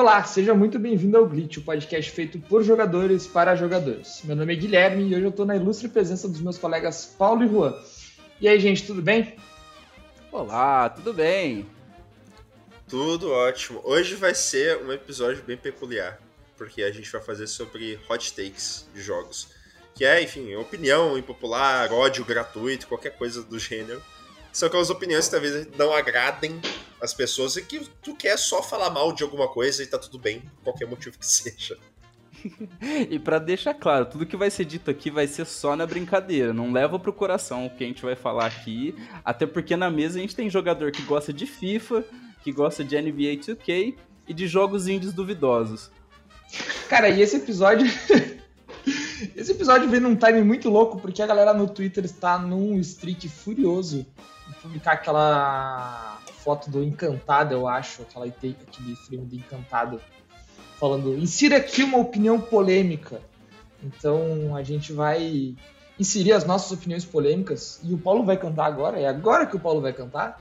Olá, seja muito bem-vindo ao Glitch, o podcast feito por jogadores para jogadores. Meu nome é Guilherme e hoje eu estou na ilustre presença dos meus colegas Paulo e Juan. E aí, gente, tudo bem? Olá, tudo bem? Tudo ótimo. Hoje vai ser um episódio bem peculiar, porque a gente vai fazer sobre hot takes de jogos. Que é, enfim, opinião impopular, ódio gratuito, qualquer coisa do gênero. São aquelas opiniões que talvez não agradem as pessoas e que tu quer só falar mal de alguma coisa e tá tudo bem, por qualquer motivo que seja. e para deixar claro, tudo que vai ser dito aqui vai ser só na brincadeira, não leva pro coração o que a gente vai falar aqui, até porque na mesa a gente tem jogador que gosta de FIFA, que gosta de NBA 2K e de jogos indies duvidosos. Cara, e esse episódio Esse episódio vem num time muito louco, porque a galera no Twitter está num streak furioso de publicar aquela foto do Encantado, eu acho, aquela, aquele frame do Encantado, falando, insira aqui uma opinião polêmica. Então a gente vai inserir as nossas opiniões polêmicas e o Paulo vai cantar agora, é agora que o Paulo vai cantar.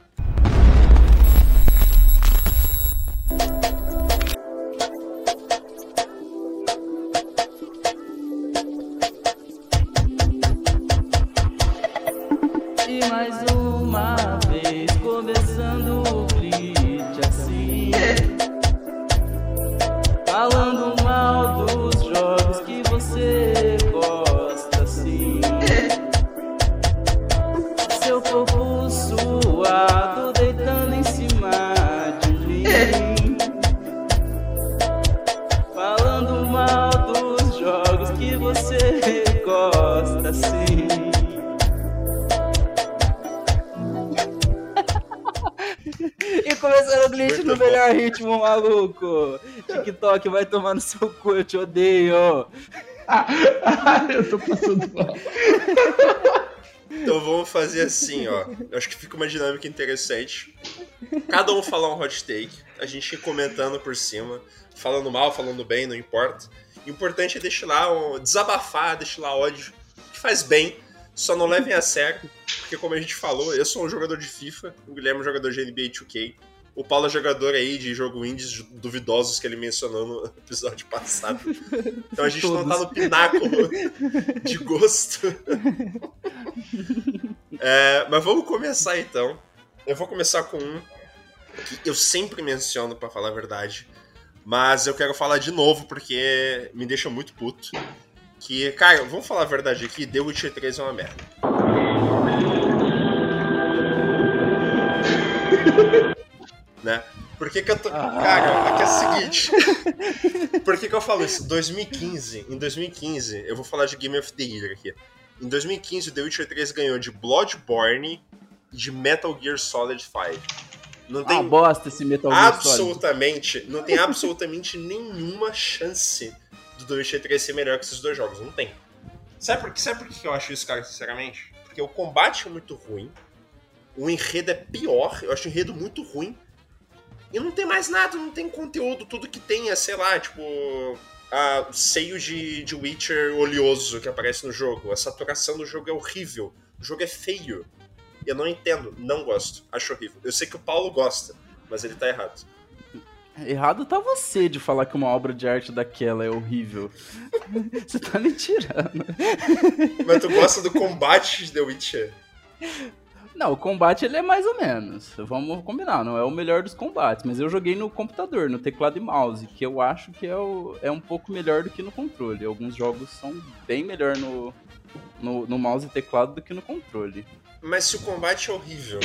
Maluco. TikTok vai tomar no seu cu, eu te odeio. eu tô passando mal. Então vamos fazer assim, ó. Eu acho que fica uma dinâmica interessante. Cada um falar um hot take, a gente ir comentando por cima, falando mal, falando bem, não importa. O importante é deixar lá, um, desabafar, deixar lá ódio, que faz bem. Só não levem a sério, porque como a gente falou, eu sou um jogador de FIFA, o Guilherme é um jogador de NBA 2K. O Paulo é jogador aí de jogo indies duvidosos que ele mencionou no episódio passado. Então a gente Todos. não tá no pináculo de gosto. É, mas vamos começar então. Eu vou começar com um que eu sempre menciono, para falar a verdade. Mas eu quero falar de novo porque me deixa muito puto. Que, cara, vamos falar a verdade aqui: The Witcher 3 é uma merda. Né? Por que, que eu tô. Ah. Cara, é que é o seguinte. Por que, que eu falo isso? 2015, em 2015, eu vou falar de Game of the Year aqui. Em 2015, The Witcher 3 ganhou de Bloodborne e de Metal Gear Solid 5. Não tem ah, bosta esse Metal Gear absolutamente, Solid. Não tem absolutamente nenhuma chance do The Witcher 3 ser melhor que esses dois jogos. Não tem. Sabe por, sabe por que eu acho isso, cara, sinceramente? Porque o combate é muito ruim. O enredo é pior. Eu acho o enredo muito ruim. E não tem mais nada, não tem conteúdo, tudo que tem é, sei lá, tipo, a, o seio de, de Witcher oleoso que aparece no jogo. A saturação do jogo é horrível. O jogo é feio. Eu não entendo, não gosto, acho horrível. Eu sei que o Paulo gosta, mas ele tá errado. Errado tá você de falar que uma obra de arte daquela é horrível. você tá me tirando. Mas tu gosta do combate de The Witcher? Não, o combate ele é mais ou menos. Vamos combinar, não é o melhor dos combates, mas eu joguei no computador, no teclado e mouse, que eu acho que é, o, é um pouco melhor do que no controle. Alguns jogos são bem melhor no, no, no mouse e teclado do que no controle. Mas se o combate é horrível,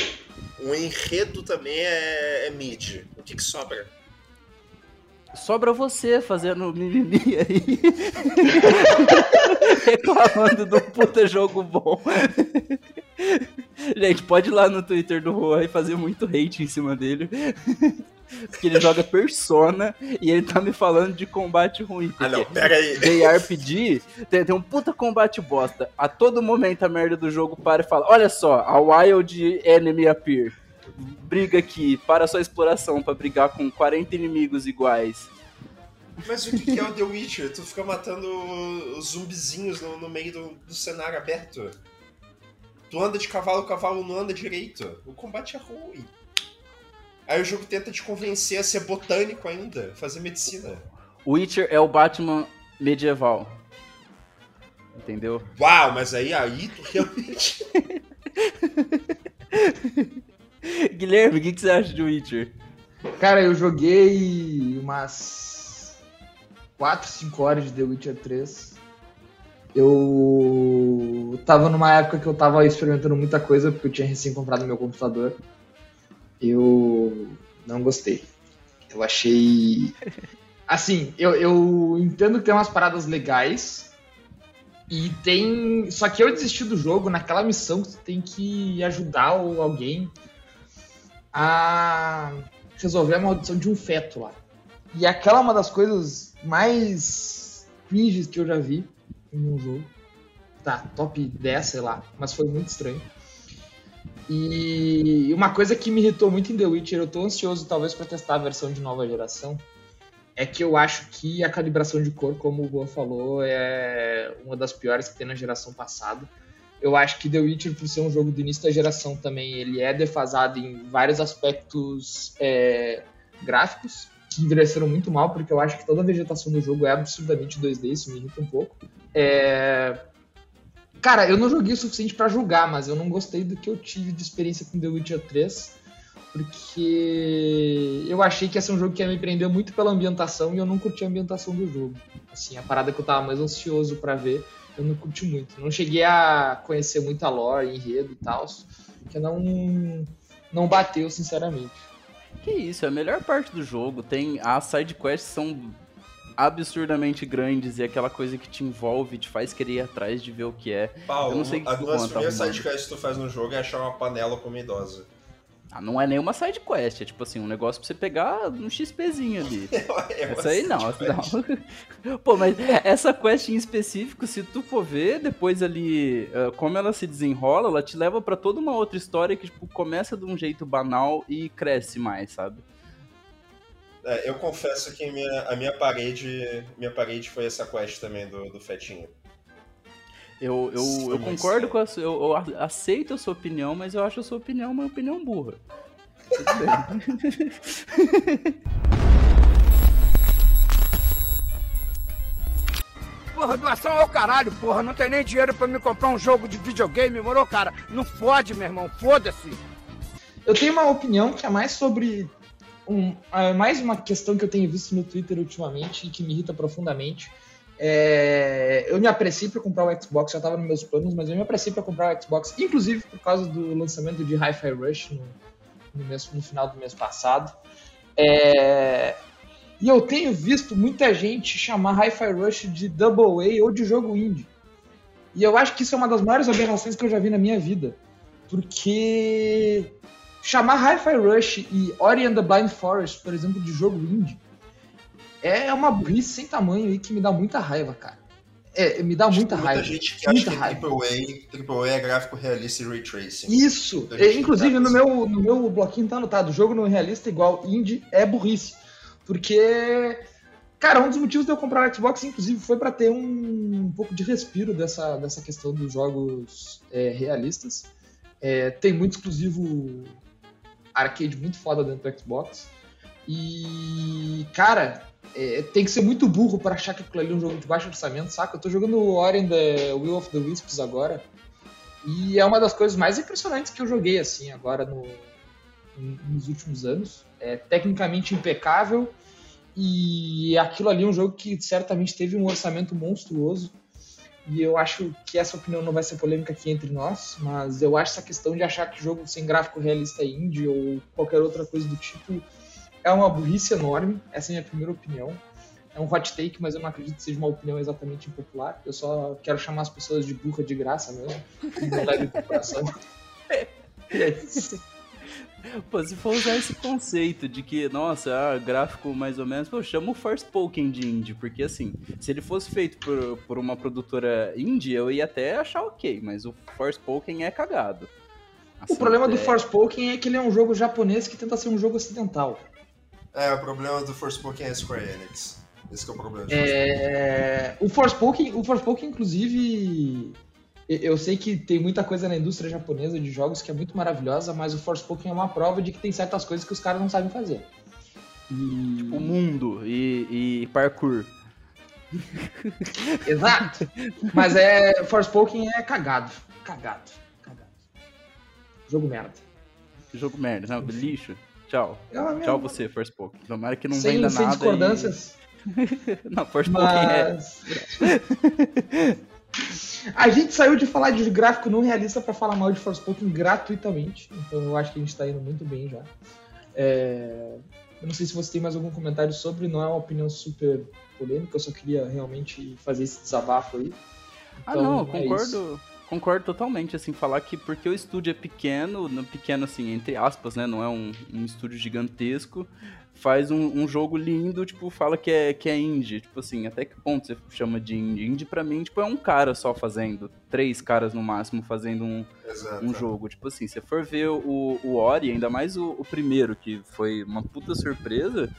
o enredo também é, é mid, o que, que sobra? Sobra você fazendo mimimi aí. Reclamando do puta jogo bom. Gente, pode ir lá no Twitter do Juan e fazer muito hate em cima dele. Porque ele joga Persona e ele tá me falando de combate ruim. Ah, não, pera aí. JRPG tem, tem, um puta combate bosta. A todo momento a merda do jogo para e fala: Olha só, a Wild Enemy Appear. Briga aqui, para sua exploração para brigar com 40 inimigos iguais. Mas o que é o The Witcher? Tu fica matando os zumbizinhos no, no meio do, do cenário aberto. Tu anda de cavalo, o cavalo não anda direito. O combate é ruim. Aí o jogo tenta te convencer a ser botânico ainda, fazer medicina. Witcher é o Batman medieval. Entendeu? Uau, mas aí, aí tu realmente. Guilherme, o que, que você acha de Witcher? Cara, eu joguei umas 4, 5 horas de The Witcher 3. Eu tava numa época que eu tava experimentando muita coisa, porque eu tinha recém comprado meu computador. Eu não gostei. Eu achei. Assim, eu, eu entendo que tem umas paradas legais. E tem. Só que eu desisti do jogo naquela missão que tu tem que ajudar alguém a resolver a maldição de um feto lá. E aquela é uma das coisas mais cringes que eu já vi em um jogo. Tá, top 10, sei lá, mas foi muito estranho. E uma coisa que me irritou muito em The Witcher, eu tô ansioso talvez para testar a versão de nova geração, é que eu acho que a calibração de cor, como o Boa falou, é uma das piores que tem na geração passada. Eu acho que The Witcher, por ser um jogo do início da geração também, ele é defasado em vários aspectos é, gráficos, que envelheceram muito mal, porque eu acho que toda a vegetação do jogo é absurdamente 2D, isso me irrita um pouco. É... Cara, eu não joguei o suficiente para julgar, mas eu não gostei do que eu tive de experiência com The Witcher 3, porque eu achei que ia ser um jogo que ia me prender muito pela ambientação e eu não curti a ambientação do jogo. Assim, a parada que eu tava mais ansioso para ver, eu não curti muito. Não cheguei a conhecer muito a lore, enredo e tal, que não não bateu, sinceramente. Que isso, é a melhor parte do jogo. Tem as side quests são absurdamente grandes e aquela coisa que te envolve, te faz querer ir atrás de ver o que é. Paulo, eu não sei a, uma das primeiras sidequests que tu faz no jogo é achar uma panela com uma idosa. Ah, não é nenhuma side quest, é tipo assim, um negócio pra você pegar um XPzinho ali. É, essa aí não, não. Pô, mas essa quest em específico, se tu for ver, depois ali, uh, como ela se desenrola, ela te leva para toda uma outra história que, tipo, começa de um jeito banal e cresce mais, sabe? É, eu confesso que minha, a minha parede, minha parede foi essa quest também do, do Fetinho. Eu, eu, eu concordo com a sua. Eu, eu, aceito a sua opinião, mas eu acho a sua opinião uma opinião burra. Tudo bem. Porra, doação ao caralho, porra. Não tem nem dinheiro para me comprar um jogo de videogame, morou, cara? Não fode, meu irmão. Foda-se. Eu tenho uma opinião que é mais sobre. Um, é mais uma questão que eu tenho visto no Twitter ultimamente e que me irrita profundamente é, eu me apreciei para comprar o Xbox, já estava nos meus planos, mas eu me apreciei para comprar o Xbox, inclusive por causa do lançamento de Hi-Fi Rush no, no, mês, no, final do mês passado. É, e eu tenho visto muita gente chamar Hi-Fi Rush de Double A ou de jogo indie. E eu acho que isso é uma das maiores aberrações que eu já vi na minha vida. Porque chamar Hi-Fi Rush e Ori and the Blind Forest, por exemplo, de jogo indie, é uma burrice sem tamanho aí que me dá muita raiva, cara. É, me dá muita, muita raiva. Muita gente que muita acha que AAA, AAA é gráfico realista e ray tracing. Isso! É, inclusive, no meu, no meu bloquinho tá anotado: jogo não realista igual indie é burrice. Porque, cara, um dos motivos de eu comprar o Xbox, inclusive, foi para ter um, um, pouco de respiro dessa, dessa questão dos jogos é, realistas. É, tem muito exclusivo arcade muito foda dentro do Xbox. E, cara, é, tem que ser muito burro para achar que aquilo ali é um jogo de baixo orçamento, saca? Eu tô jogando Ori and the Will of the Wisps agora. E é uma das coisas mais impressionantes que eu joguei, assim, agora no, nos últimos anos. É tecnicamente impecável. E aquilo ali é um jogo que certamente teve um orçamento monstruoso. E eu acho que essa opinião não vai ser polêmica aqui entre nós, mas eu acho essa questão de achar que jogo sem gráfico realista é indie ou qualquer outra coisa do tipo é uma burrice enorme, essa é a minha primeira opinião. É um hot take, mas eu não acredito que seja uma opinião exatamente impopular. Eu só quero chamar as pessoas de burra de graça mesmo. não leve pro coração. E é isso. Pô, se for usar esse conceito de que, nossa, ah, gráfico mais ou menos, pô, chama o First Pokémon de indie, porque assim, se ele fosse feito por, por uma produtora indie, eu ia até achar ok, mas o First Pokémon é cagado. Assim, o problema é... do Pokémon é que ele é um jogo japonês que tenta ser um jogo ocidental. É, o problema do Forspoken é a Square Enix. Esse é o problema. É... O Forspoken, o Forspoken, inclusive, Eu sei que tem muita coisa na indústria japonesa de jogos que é muito maravilhosa, mas o Forspoken é uma prova de que tem certas coisas que os caras não sabem fazer. E... Tipo, mundo e, e parkour. Exato. Mas é. Forspoken é cagado. Cagado. Cagado. Jogo merda. Jogo merda, não, lixo. Tchau. É Tchau você, Forspoken. Tomara que não sem, venda sem nada. discordâncias. E... não, Forspoken Mas... é. a gente saiu de falar de gráfico não realista para falar mal de Forspoken gratuitamente. Então eu acho que a gente tá indo muito bem já. É... Eu não sei se você tem mais algum comentário sobre, não é uma opinião super polêmica, eu só queria realmente fazer esse desabafo aí. Então, ah, não, é concordo. Concordo totalmente, assim, falar que porque o estúdio é pequeno, pequeno assim, entre aspas, né, não é um, um estúdio gigantesco, faz um, um, jogo lindo, tipo, fala que é, que é indie, tipo assim, até que ponto você chama de indie? Indie pra mim, tipo, é um cara só fazendo, três caras no máximo fazendo um, um jogo, tipo assim, se for ver o, o Ori, ainda mais o, o primeiro, que foi uma puta surpresa,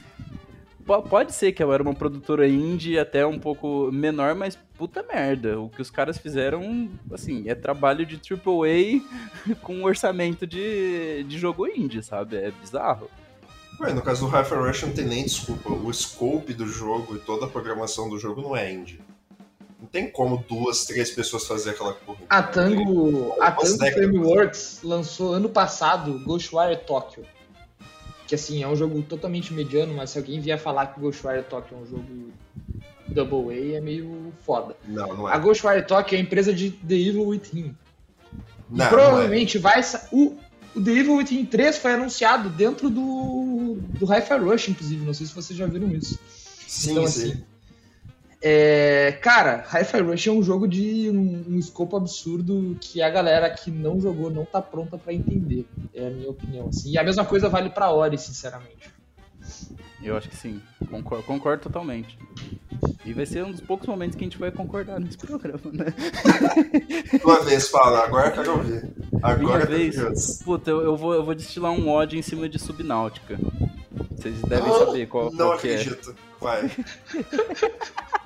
pode ser que ela era uma produtora indie até um pouco menor, mas puta merda. O que os caras fizeram, assim, é trabalho de AAA com orçamento de, de jogo indie, sabe? É bizarro. Ué, no caso do Hyper Rush não tem nem desculpa. O scope do jogo e toda a programação do jogo não é indie. Não tem como duas, três pessoas fazer aquela porra. A Tango, a Tango Frameworks lançou ano passado Ghostwire Tokyo que assim, é um jogo totalmente mediano, mas se alguém vier falar que Ghostwire Tokyo é um jogo Double A, é meio foda. Não, não é. A Ghostwire Tokyo é a empresa de The Evil Within. Não, provavelmente não é. vai. O, o The Evil Within 3 foi anunciado dentro do, do Hi-Fi Rush, inclusive. Não sei se vocês já viram isso. Sim, então, sim. Assim, é, cara, Hi-Fi Rush é um jogo de um, um, escopo absurdo que a galera que não jogou não tá pronta para entender. É a minha opinião. Assim. E a mesma coisa vale pra Ori, sinceramente. Eu acho que sim. Concordo, concordo totalmente. E vai ser um dos poucos momentos que a gente vai concordar nesse programa, né? Tua vez, fala. Agora eu quero ouvir. Agora Minha vez. Puta, eu, eu, vou, eu vou destilar um ódio em cima de Subnáutica. Vocês devem saber qual, não qual que é. Não acredito. Vai.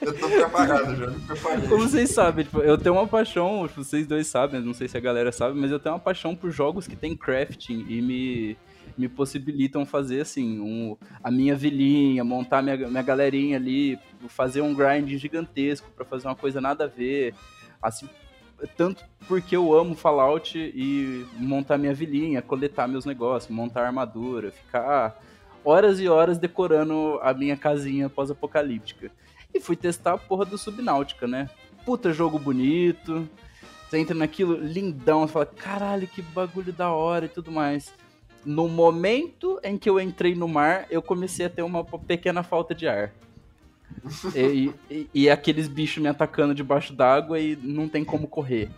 Eu tô preparado já, me preparei. Como vocês sabem, tipo, eu tenho uma paixão, tipo, vocês dois sabem, não sei se a galera sabe, mas eu tenho uma paixão por jogos que tem crafting e me, me possibilitam fazer, assim, um, a minha vilinha, montar minha, minha galerinha ali, fazer um grind gigantesco para fazer uma coisa nada a ver, assim, tanto porque eu amo Fallout e montar minha vilinha, coletar meus negócios, montar armadura, ficar horas e horas decorando a minha casinha pós-apocalíptica. E fui testar a porra do Subnáutica, né? Puta jogo bonito. Você entra naquilo lindão, você fala, caralho, que bagulho da hora e tudo mais. No momento em que eu entrei no mar, eu comecei a ter uma pequena falta de ar. e, e, e, aqueles bichos me atacando debaixo d'água e não tem como correr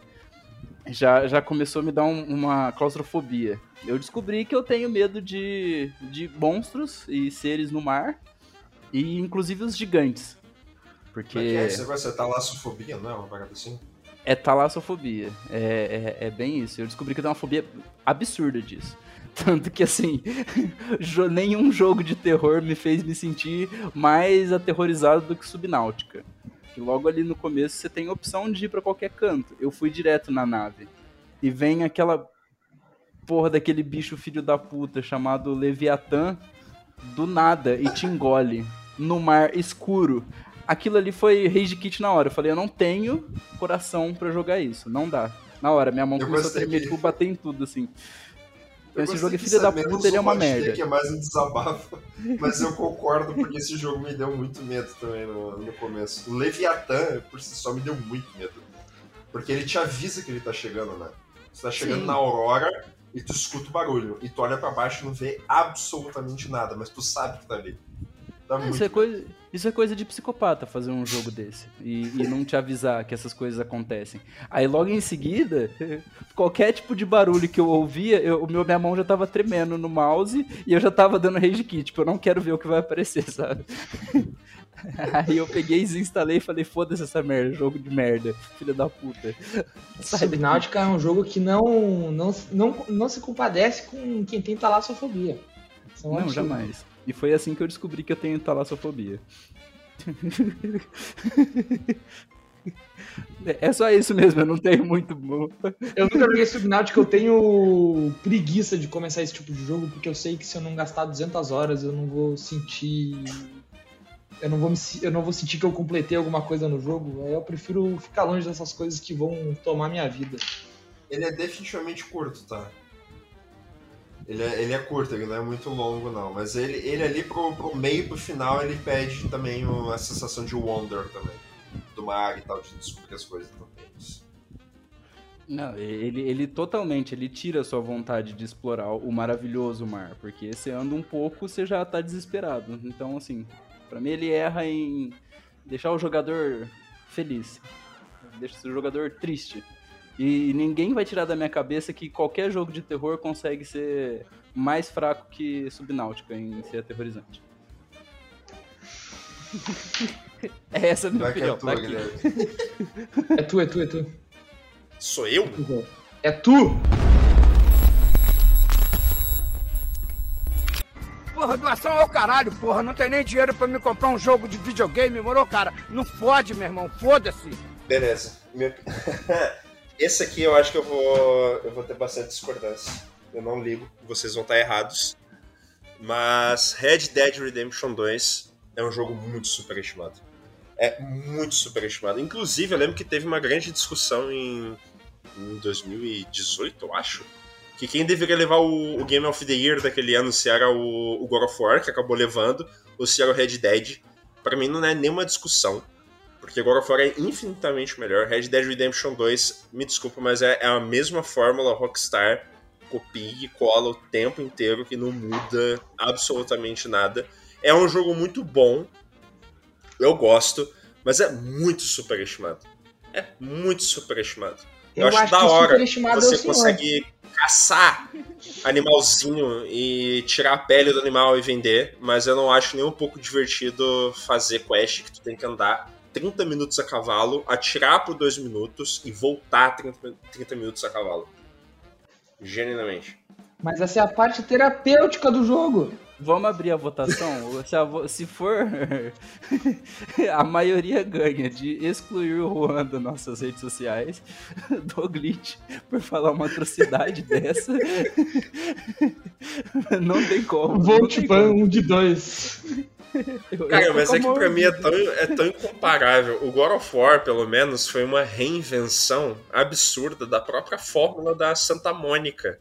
já, já começou a me dar um, uma claustrofobia. Eu descobri que eu tenho medo de, de monstros e seres no mar, e inclusive os gigantes. Porque. Mas é, você vai ser talassofobia, não é? Uma parada assim? É talassofobia. É, é, é bem isso. Eu descobri que eu tenho uma fobia absurda disso. Tanto que, assim, nenhum jogo de terror me fez me sentir mais aterrorizado do que Subnáutica. Que logo ali no começo você tem a opção de ir para qualquer canto. Eu fui direto na nave. E vem aquela porra daquele bicho filho da puta chamado Leviatã do nada e te engole no mar escuro. Aquilo ali foi rage kit na hora. Eu falei, eu não tenho coração para jogar isso. Não dá. Na hora, minha mão eu começou a tremer, tipo, bater em tudo, assim. Esse jogo é filho da puta, ele é uma merda. que é mais um desabafo, mas eu concordo porque esse jogo me deu muito medo também no, no começo. O Leviathan, por si só, me deu muito medo. Porque ele te avisa que ele tá chegando, né? Você tá chegando Sim. na aurora e tu escuta o barulho. E tu olha para baixo e não vê absolutamente nada, mas tu sabe que tá ali. Dá é, isso, é coisa, isso é coisa de psicopata fazer um jogo desse. E, e, não te avisar que essas coisas acontecem. Aí logo em seguida, qualquer tipo de barulho que eu ouvia, eu, meu, minha mão já tava tremendo no mouse e eu já tava dando rage kit. Tipo, eu não quero ver o que vai aparecer, sabe? Aí eu peguei e desinstalei e falei, foda-se essa merda, jogo de merda, filha da puta. Subnáutica é um jogo que não, não, não, não se compadece com quem tem talassofobia. Não, jamais. E foi assim que eu descobri que eu tenho talassofobia. É só isso mesmo, eu não tenho muito. Eu nunca joguei Subnautica, eu tenho preguiça de começar esse tipo de jogo, porque eu sei que se eu não gastar 200 horas, eu não vou sentir. Eu não vou, me... eu não vou sentir que eu completei alguma coisa no jogo. Aí eu prefiro ficar longe dessas coisas que vão tomar minha vida. Ele é definitivamente curto, tá? Ele é, ele é curto, ele não é muito longo, não. Mas ele, ele ali pro, pro meio pro final, ele pede também a sensação de wonder também. Do mar e tal, de descobrir as coisas também. Não, ele, ele totalmente, ele tira a sua vontade de explorar o maravilhoso mar, porque você anda um pouco, você já tá desesperado. Então, assim, para mim ele erra em deixar o jogador feliz, deixa o jogador triste. E ninguém vai tirar da minha cabeça que qualquer jogo de terror consegue ser mais fraco que Subnáutica em ser aterrorizante. é essa a minha opinião. É, tua, tá é tu, é tu, é tu. Sou eu? É tu! Porra, doação ao caralho, porra. Não tem nem dinheiro pra me comprar um jogo de videogame, morou, cara? Não fode, meu irmão. Foda-se. Beleza. Meu... Esse aqui eu acho que eu vou, eu vou ter bastante discordância. Eu não ligo, vocês vão estar errados. Mas Red Dead Redemption 2 é um jogo muito superestimado. É muito superestimado. Inclusive, eu lembro que teve uma grande discussão em, em 2018, eu acho. Que quem deveria levar o, o, Game of the Year daquele ano se era o, o God of War, que acabou levando, ou se era o Red Dead. Para mim não é nenhuma discussão. Porque God of War é infinitamente melhor. Red Dead Redemption 2, me desculpa, mas é, é a mesma fórmula Rockstar. Copia e cola o tempo inteiro, que não muda absolutamente nada. É um jogo muito bom. Eu gosto, mas é muito superestimado. É muito superestimado. Eu, eu acho, acho da hora você consegue caçar animalzinho e tirar a pele do animal e vender, mas eu não acho nem um pouco divertido fazer quest que tu tem que andar 30 minutos a cavalo, atirar por 2 minutos e voltar 30, 30 minutos a cavalo. Genuinamente. Mas essa é a parte terapêutica do jogo. Vamos abrir a votação? se, for. a maioria ganha de excluir o Juan das nossas redes sociais, do glitch, por falar uma atrocidade dessa. não tem como. Vote ban um de dois. Cara, mas é que pra mim é tão, é tão incomparável. O God of War, pelo menos, foi uma reinvenção absurda da própria fórmula da Santa Mônica.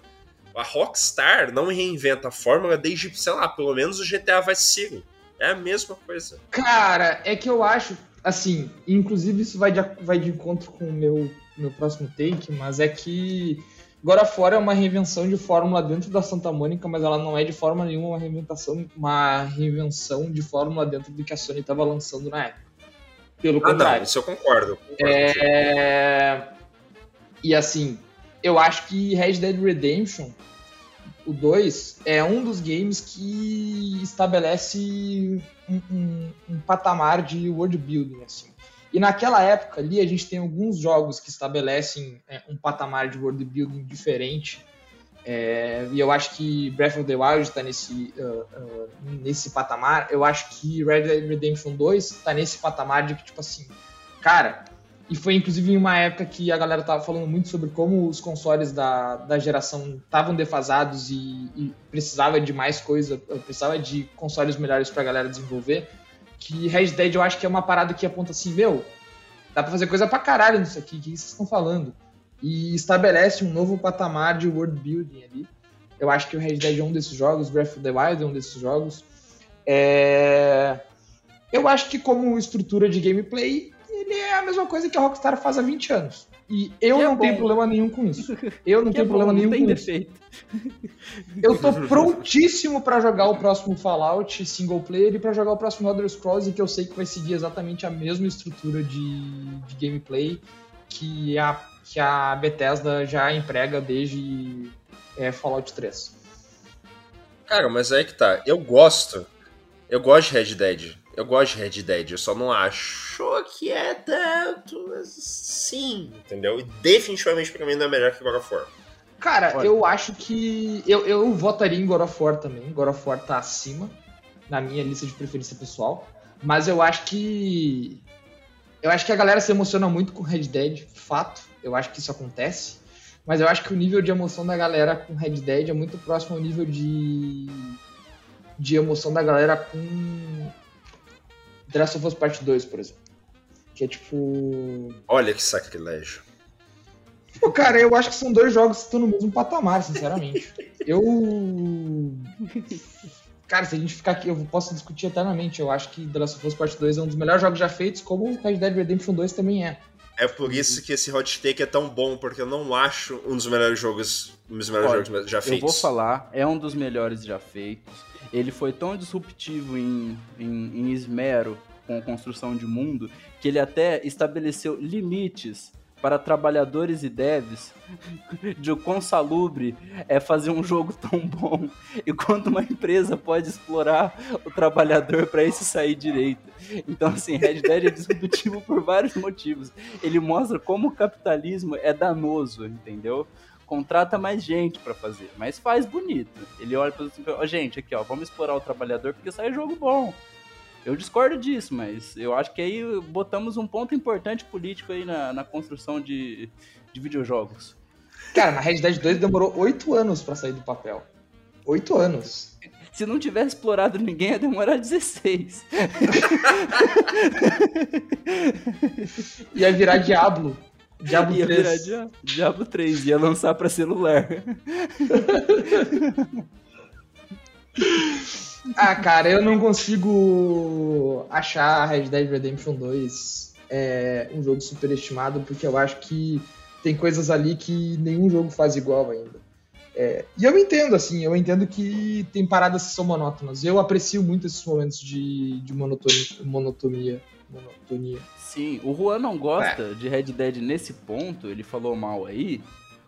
A Rockstar não reinventa a fórmula desde, sei lá, pelo menos o GTA Vice City. É a mesma coisa. Cara, é que eu acho, assim, inclusive isso vai de, vai de encontro com o meu, meu próximo take, mas é que Of War é uma reinvenção de fórmula dentro da Santa Mônica, mas ela não é de forma nenhuma uma reinventação, uma reinvenção de fórmula dentro do que a Sony estava lançando na época. Pelo ah, contrário. Não, isso eu concordo. concordo é... E assim, eu acho que Red Dead Redemption, o 2, é um dos games que estabelece um, um, um patamar de world building, assim. E naquela época ali a gente tem alguns jogos que estabelecem é, um patamar de world building diferente. É, e eu acho que Breath of the Wild está nesse, uh, uh, nesse patamar. Eu acho que Red Dead Redemption 2 está nesse patamar de que, tipo assim, cara, e foi inclusive em uma época que a galera tava falando muito sobre como os consoles da, da geração estavam defasados e, e, precisava de mais coisa, precisava de consoles melhores para a galera desenvolver que Red Dead eu acho que é uma parada que aponta assim, meu, dá pra fazer coisa pra caralho nisso aqui, o que vocês estão falando? E estabelece um novo patamar de world building ali. Eu acho que o Red Dead é um desses jogos, Breath of the Wild é um desses jogos. É... Eu acho que como estrutura de gameplay, ele é a mesma coisa que a Rockstar faz há 20 anos. E eu que é não é tenho problema nenhum com isso. Eu não que tenho é problema bom, nenhum com defeito. isso. Eu tô prontíssimo para jogar o próximo Fallout single player e para jogar o próximo Elder Scrolls, que eu sei que vai seguir exatamente a mesma estrutura de, de gameplay que a, que a Bethesda já emprega desde é, Fallout 3. Cara, mas aí que tá. Eu gosto. Eu gosto de Red Dead. Eu gosto de Red Dead, eu só não acho que é tanto assim, entendeu? E definitivamente pra mim não é melhor que God of War. Cara, Olha. eu acho que. Eu, eu votaria em God of War também. God of War tá acima na minha lista de preferência pessoal. Mas eu acho que. Eu acho que a galera se emociona muito com Red Dead, fato. Eu acho que isso acontece. Mas eu acho que o nível de emoção da galera com Red Dead é muito próximo ao nível de, de emoção da galera com Last of Us Part 2, por exemplo. Que é tipo. Olha que sacrilégio. Pô, cara, eu acho que são dois jogos que estão no mesmo patamar, sinceramente. eu. Cara, se a gente ficar aqui, eu posso discutir eternamente. Eu acho que The Last of Us Part 2 é um dos melhores jogos já feitos, como Red Dead Redemption 2 também é. É por isso que esse hot take é tão bom, porque eu não acho um dos melhores jogos, um dos melhores Olha, jogos já feitos. Eu vou falar, é um dos melhores já feitos. Ele foi tão disruptivo em, em, em esmero com a construção de mundo que ele até estabeleceu limites para trabalhadores e devs de o quão salubre é fazer um jogo tão bom e quanto uma empresa pode explorar o trabalhador para isso sair direito. Então, assim, Red Dead é disruptivo por vários motivos. Ele mostra como o capitalismo é danoso, entendeu? Contrata mais gente para fazer, mas faz bonito. Ele olha para assim, oh, gente, aqui ó, vamos explorar o trabalhador porque sai jogo bom. Eu discordo disso, mas eu acho que aí botamos um ponto importante político aí na, na construção de, de videojogos. Cara, na Red Dead 2 demorou oito anos para sair do papel. Oito anos. Se não tivesse explorado ninguém, ia demorar 16. ia virar Diablo. Diablo ia 3. virar Diablo, Diablo 3, ia lançar para celular. Ah, cara, eu não consigo achar Red Dead Redemption 2 é, um jogo superestimado, porque eu acho que tem coisas ali que nenhum jogo faz igual ainda. É, e eu entendo, assim, eu entendo que tem paradas que são monótonas. Eu aprecio muito esses momentos de, de monotonia, monotonia, monotonia. Sim, o Juan não gosta é. de Red Dead nesse ponto, ele falou mal aí,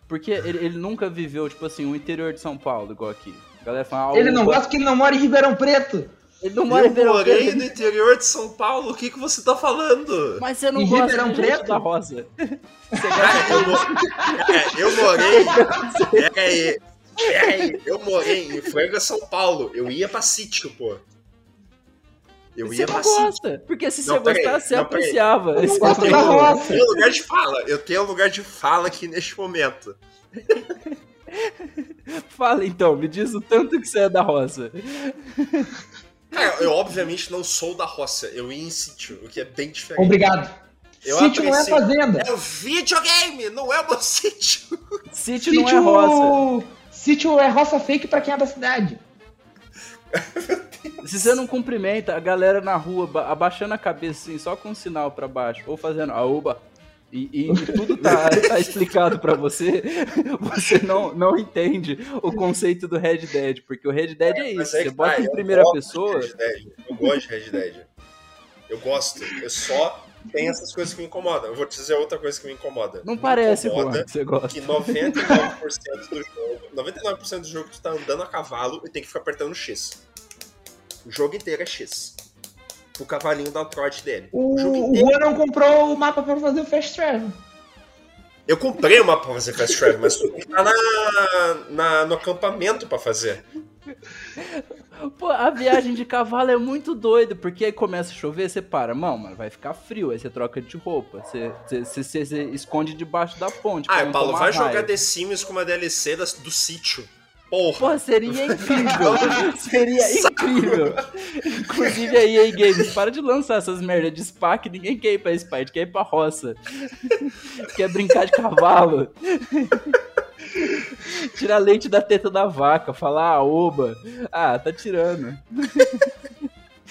porque ele, ele nunca viveu, tipo assim, o interior de São Paulo, igual aqui. A galera fala, ah, ele não gosta porque ele não mora em Ribeirão Preto. Ele não mora em Eu Ribeirão morei Preto. no interior de São Paulo, o que, que você tá falando? Mas você não Em gosta Ribeirão Preto? da roça. Você Cara, eu, mo- é, eu morei. Pera aí. Pera aí. Eu morei em Franga, São Paulo. Eu ia pra sítio, pô. Eu Você ia não pra sítio. gosta. Porque se Não, você peraí, gostasse, você não, apreciava. Eu não gosto momento. da Eu roça. tenho lugar de fala. Eu tenho lugar de fala aqui neste momento. Fala então, me diz o tanto que você é da roça. Cara, eu obviamente não sou da roça. Eu ia em sítio, o que é bem diferente. Obrigado. Eu Sítio não é aprecio- fazenda. É o videogame, não é o meu sítio. Sítio não é roça. Sítio é roça fake pra quem é da cidade. Se você não cumprimenta a galera na rua ba- abaixando a cabeça assim, só com um sinal pra baixo, ou fazendo aoba, e, e tudo tá, tá explicado pra você, você não, não entende o conceito do Red Dead, porque o Red Dead é Mas isso, aí você bota tá, em primeira pessoa, de. Eu gosto de Red Dead. Eu gosto. Eu só tenho essas coisas que me incomodam. Eu vou te dizer outra coisa que me incomoda. não Me parece, incomoda você gosta. que 99% do jogo, 99% do jogo tu tá andando a cavalo e tem que ficar apertando X. O jogo inteiro é X. O cavalinho dá o trote dele. O, O jogo o inteiro. Não comprou o mapa pra fazer o Fast Travel. Eu comprei uma pra fazer Fast Travel, mas tu tem que estar na, na- no acampamento pra fazer. Pô, a viagem de cavalo é muito doida, porque aí começa a chover, você para, mano, mas vai ficar frio, aí você troca de roupa, você, você, você- você- você esconde debaixo da ponte. Ah, Paulo, vai raio. jogar The Sims com uma DLC das- do sítio. Porra. Pô, seria incrível. seria incrível. Inclusive aí, aí, Games, para de lançar essas merdas de spa que ninguém quer ir pra spa, a gente quer ir pra roça. quer brincar de cavalo. Tirar leite da teta da vaca, falar ah, oba. Ah, tá tirando.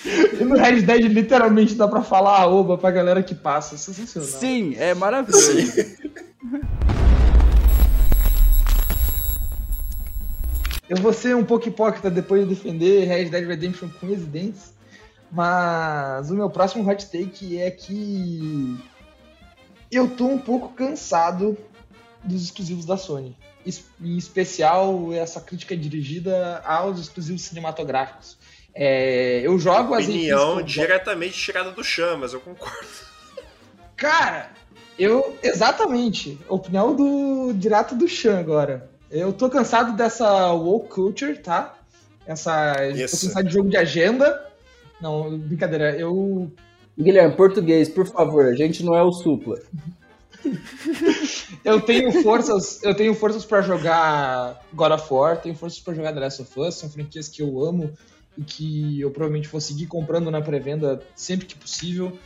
E no Red Dead literalmente dá pra falar a oba pra galera que passa. Sensacional. Sim, é maravilhoso. Eu vou ser um pouco hipócrita depois de defender Red Dead Redemption com residência, mas o meu próximo hot take é que eu tô um pouco cansado dos exclusivos da Sony. Em especial, essa crítica dirigida aos exclusivos cinematográficos. É, eu jogo as Opinião eu- diretamente tirada do chão, mas eu concordo. Cara, eu. Exatamente. Opinião do direto do Chan agora. Eu tô cansado dessa woke culture, tá? Essa. Tô cansado de jogo de agenda. Não, brincadeira. Eu. Guilherme, português, por favor, a gente não é o supla. eu tenho forças, eu tenho forças para jogar God of War, tenho forças para jogar The Last of Us, são franquias que eu amo e que eu provavelmente vou seguir comprando na pré-venda sempre que possível.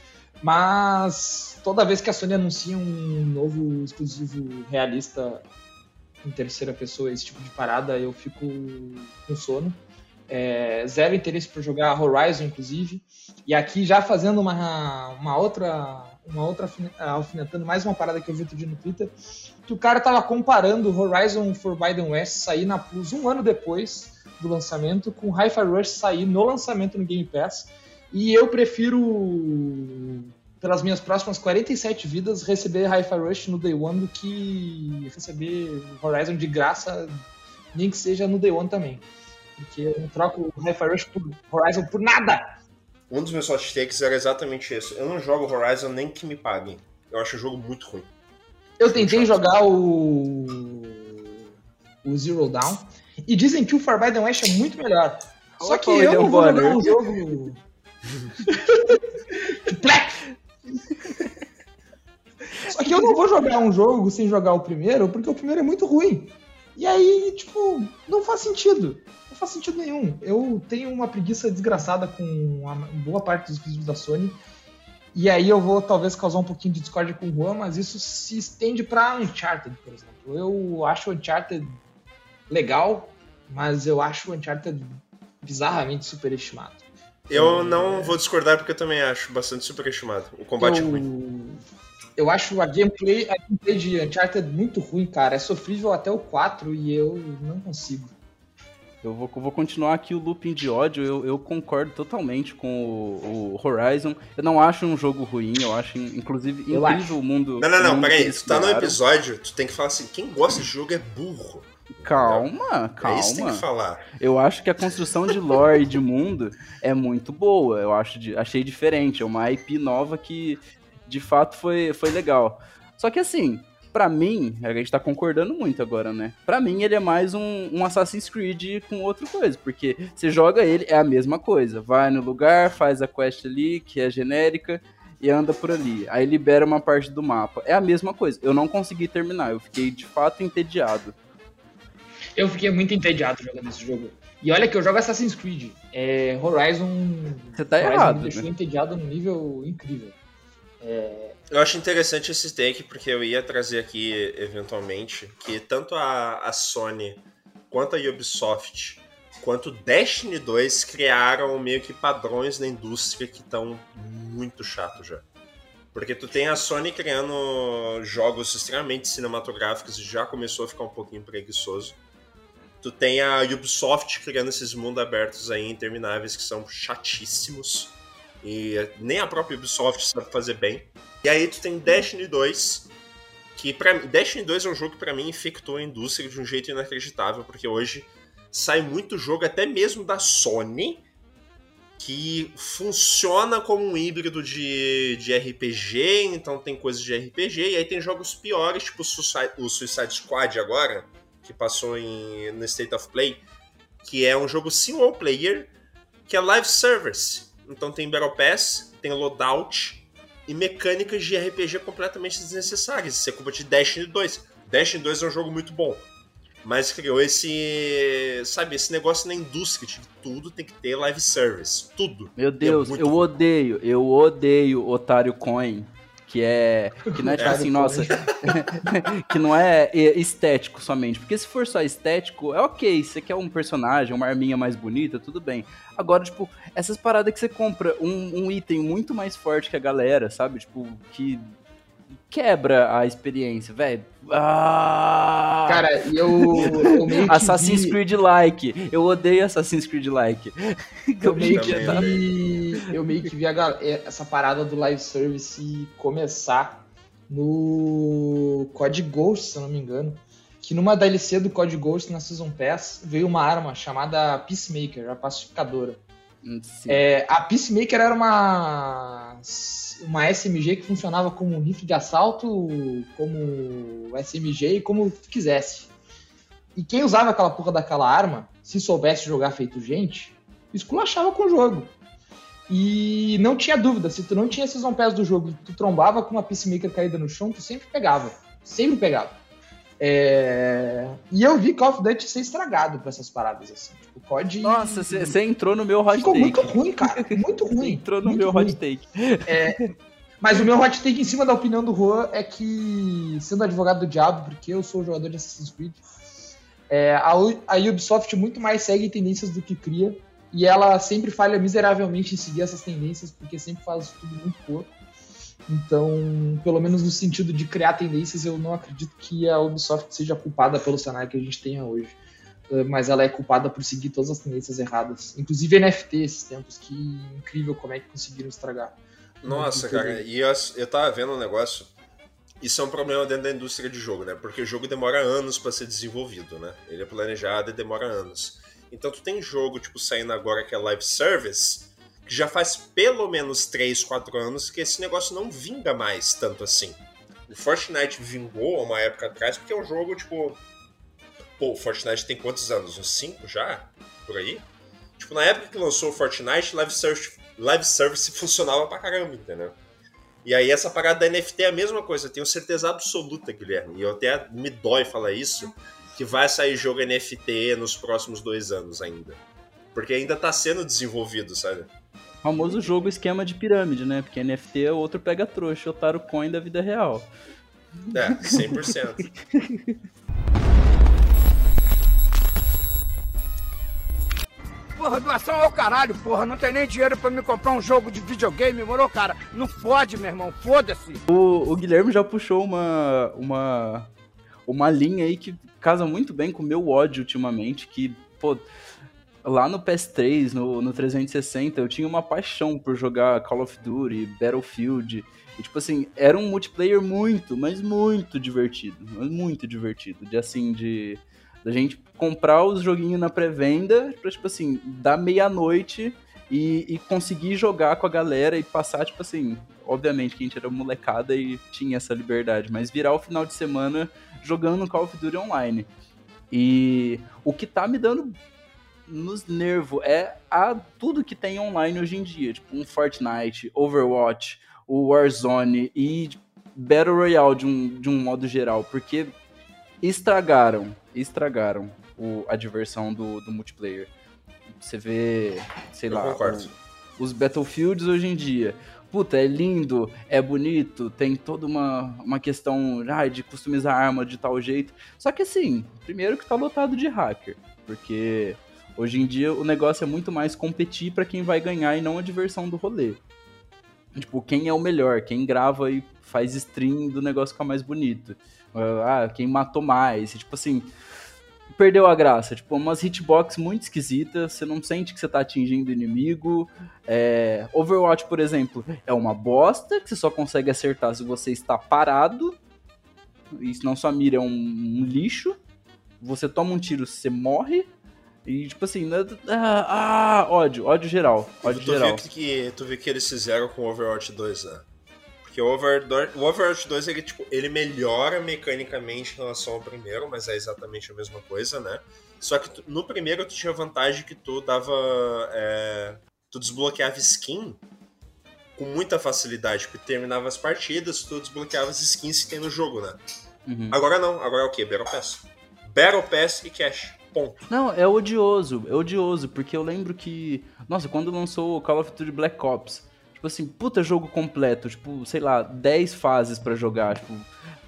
Mas toda vez que a Sony anuncia um novo exclusivo realista em terceira pessoa, esse tipo de parada, eu fico com sono. É, zero interesse por jogar Horizon, inclusive. E aqui já fazendo uma, uma outra, uma outra alfinetando mais uma parada que eu vi outro dia no Twitter, que o cara tava comparando Horizon Forbidden West sair na Plus um ano depois do lançamento com Hi-Fi Rush sair no lançamento no Game Pass. E eu prefiro, pelas minhas próximas 47 vidas, receber Hi-Fi Rush no Day One do que receber Horizon de graça, nem que seja no Day One também. Porque eu não troco Hi-Fi Rush por Horizon por nada! Um dos meus hot takes era exatamente isso. Eu não jogo Horizon nem que me paguem. Eu acho o jogo muito ruim. Eu tentei jogar o. o Zero Down. E dizem que o Forbidden West é muito melhor. Só que eu não vou jogar um jogo. Só que eu não vou jogar um jogo sem jogar o primeiro, porque o primeiro é muito ruim. E aí, tipo, não faz sentido. Não faz sentido nenhum. Eu tenho uma preguiça desgraçada com a boa parte dos exclusivos da Sony. E aí eu vou talvez causar um pouquinho de discórdia com o Juan, mas isso se estende para Uncharted, por exemplo. Eu acho Uncharted legal, mas eu acho Uncharted bizarramente superestimado. Eu não vou discordar porque eu também acho bastante superestimado. O combate eu, é ruim. Eu acho a gameplay, a gameplay de Uncharted muito ruim, cara. É sofrível até o 4 e eu não consigo. Eu vou, vou continuar aqui o looping de ódio. Eu, eu concordo totalmente com o, o, Horizon. Eu não acho um jogo ruim, eu acho, inclusive, eu incrível acho. o mundo. Não, não, não, peraí. Tu tá no episódio, tu tem que falar assim: quem gosta de jogo é burro. Calma, calma. É isso que tem que falar. Eu acho que a construção de lore e de mundo é muito boa. Eu acho, achei diferente. É uma IP nova que, de fato, foi, foi legal. Só que assim, para mim, a gente tá concordando muito agora, né? Para mim, ele é mais um, um, Assassin's Creed com outra coisa, porque você joga ele, é a mesma coisa. Vai no lugar, faz a quest ali, que é genérica, e anda por ali. Aí libera uma parte do mapa. É a mesma coisa. Eu não consegui terminar, eu fiquei de fato entediado. Eu fiquei muito entediado jogando esse jogo. E olha que eu jogo Assassin's Creed. É, Horizon. Você tá Horizon errado. Me deixou né? entediado num nível incrível. É... Eu acho interessante esse take, porque eu ia trazer aqui, eventualmente, que tanto a, a Sony quanto a Ubisoft quanto Destiny 2 criaram meio que padrões na indústria que estão muito chato já. Porque tu tem a Sony criando jogos extremamente cinematográficos e já começou a ficar um pouquinho preguiçoso. Tu tem a Ubisoft criando esses mundos abertos aí intermináveis que são chatíssimos. E nem a própria Ubisoft sabe fazer bem. E aí tu tem Destiny 2, que para Destiny 2 é um jogo que para mim infectou a indústria de um jeito inacreditável, porque hoje sai muito jogo até mesmo da Sony que funciona como um híbrido de, de RPG, então tem coisas de RPG, e aí tem jogos piores, tipo o Suicide, o Suicide Squad agora, que passou em, no State of Play, que é um jogo single player, que é live service. Então tem Battle Pass, tem loadout e mecânicas de RPG completamente desnecessárias. Isso é culpa de Destiny 2. Destiny 2 é um jogo muito bom. Mas criou esse, sabe, esse negócio na indústria de tudo tem que ter live service, tudo. Meu Deus, é eu odeio, eu odeio Otário Coin que é que não é tipo assim, nossa, que não é estético somente, porque se for só estético, é ok, você quer um personagem, uma arminha mais bonita, tudo bem. Agora, tipo, essas paradas que você compra um, um item muito mais forte que a galera, sabe? Tipo, que quebra a experiência, velho. Ah! Cara, eu, eu meio que Assassin's vi... Creed like. Eu odeio Assassin's Creed like. eu, meio que vi, eu meio que vi a, essa parada do live service começar no Code Ghost, se eu não me engano. Que numa DLC do Code Ghost na Season Pass veio uma arma chamada Peacemaker, a pacificadora. É, a Peacemaker era uma uma SMG que funcionava como rifle de assalto, como SMG e como tu quisesse. E quem usava aquela porra daquela arma, se soubesse jogar feito gente, esculachava com o jogo. E não tinha dúvida, se tu não tinha Season Pass do jogo tu trombava com uma Peacemaker caída no chão, tu sempre pegava. Sempre pegava. É... E eu vi Call of Duty ser estragado pra essas paradas, assim. Tipo, COD... Nossa, você entrou no meu hot Ficou take. muito ruim, cara. Muito ruim. entrou no meu ruim. hot take. É, mas o meu hot take em cima da opinião do Juan é que, sendo advogado do diabo, porque eu sou jogador de Assassin's Creed, é, a, a Ubisoft muito mais segue tendências do que cria, e ela sempre falha miseravelmente em seguir essas tendências, porque sempre faz tudo muito pouco. Então, pelo menos no sentido de criar tendências, eu não acredito que a Ubisoft seja culpada pelo cenário que a gente tenha hoje. Uh, Mas ela é culpada por seguir todas as tendências erradas. Inclusive NFT esses tempos, que incrível como é que conseguiram estragar. Nossa, cara, e eu, eu tava vendo um negócio. Isso é um problema dentro da indústria de jogo, né? Porque o jogo demora anos pra ser desenvolvido, né? Ele é planejado e demora anos. Então tu tem jogo, tipo, saindo agora que é live service, que já faz pelo menos 3, 4 anos que esse negócio não vinga mais tanto assim. O Fortnite vingou uma época atrás, porque é um jogo, tipo. Pô, o Fortnite tem quantos anos? Uns 5 já? Por aí? Tipo, na época que lançou o Fortnite, live service, live service funcionava pra caramba, entendeu? E aí essa parada da NFT é a mesma coisa, eu tenho certeza absoluta, Guilherme, e eu até me dói falar isso, que vai sair jogo NFT nos próximos dois anos ainda. Porque ainda tá sendo desenvolvido, sabe? Famoso jogo esquema de pirâmide, né? Porque NFT é outro pega trouxa, otário coin da vida real. É, 100%. Porra, doação ao caralho, porra. Não tem nem dinheiro pra me comprar um jogo de videogame, morou, cara? Não fode, meu irmão. Foda-se. O, o Guilherme já puxou uma, uma, uma linha aí que casa muito bem com o meu ódio ultimamente, que, pô, lá no PS3, no, no 360, eu tinha uma paixão por jogar Call of Duty, Battlefield, e, tipo assim, era um multiplayer muito, mas muito divertido, muito divertido, de assim, de da gente comprar os joguinhos na pré-venda, pra, tipo assim, dar meia-noite e, e conseguir jogar com a galera e passar, tipo assim, obviamente que a gente era molecada e tinha essa liberdade, mas virar o final de semana jogando Call of Duty online. E o que tá me dando nos nervos é a, tudo que tem online hoje em dia, tipo um Fortnite, Overwatch, o Warzone e Battle Royale de um, de um modo geral, porque estragaram, estragaram o, a diversão do, do multiplayer. Você vê, sei Eu lá, o- os Battlefields hoje em dia. Puta, é lindo, é bonito, tem toda uma, uma questão ai, de customizar a arma de tal jeito. Só que assim, primeiro que tá lotado de hacker, porque hoje em dia o negócio é muito mais competir pra quem vai ganhar e não a diversão do rolê. Tipo, quem é o melhor, quem grava e faz stream do negócio ficar mais bonito. Ah, quem matou mais. Tipo assim, perdeu a graça. Tipo, umas hitbox muito esquisitas, você não sente que você tá atingindo o inimigo. É, Overwatch, por exemplo, é uma bosta que você só consegue acertar se você está parado. E senão sua mira é um, um lixo. Você toma um tiro, você morre. E tipo assim, né, ah, ah, ódio, ódio geral, ódio tu, geral. viu que, tu viu que eles fizeram com o Overwatch 2, né? Porque o, Over, o Overwatch 2, ele, tipo, ele melhora mecanicamente em relação ao primeiro, mas é exatamente a mesma coisa, né? Só que tu, no primeiro tu tinha vantagem que tu dava... É, tu desbloqueava skin com muita facilidade, porque terminava as partidas, tu desbloqueava as skins que tem no jogo, né? Uhum. Agora não, agora é o quê? Battle Pass. Battle Pass e Cash. Ponto. Não, é odioso, é odioso, porque eu lembro que, nossa, quando lançou o Call of Duty Black Ops, tipo assim, puta jogo completo, tipo, sei lá, 10 fases pra jogar, tipo,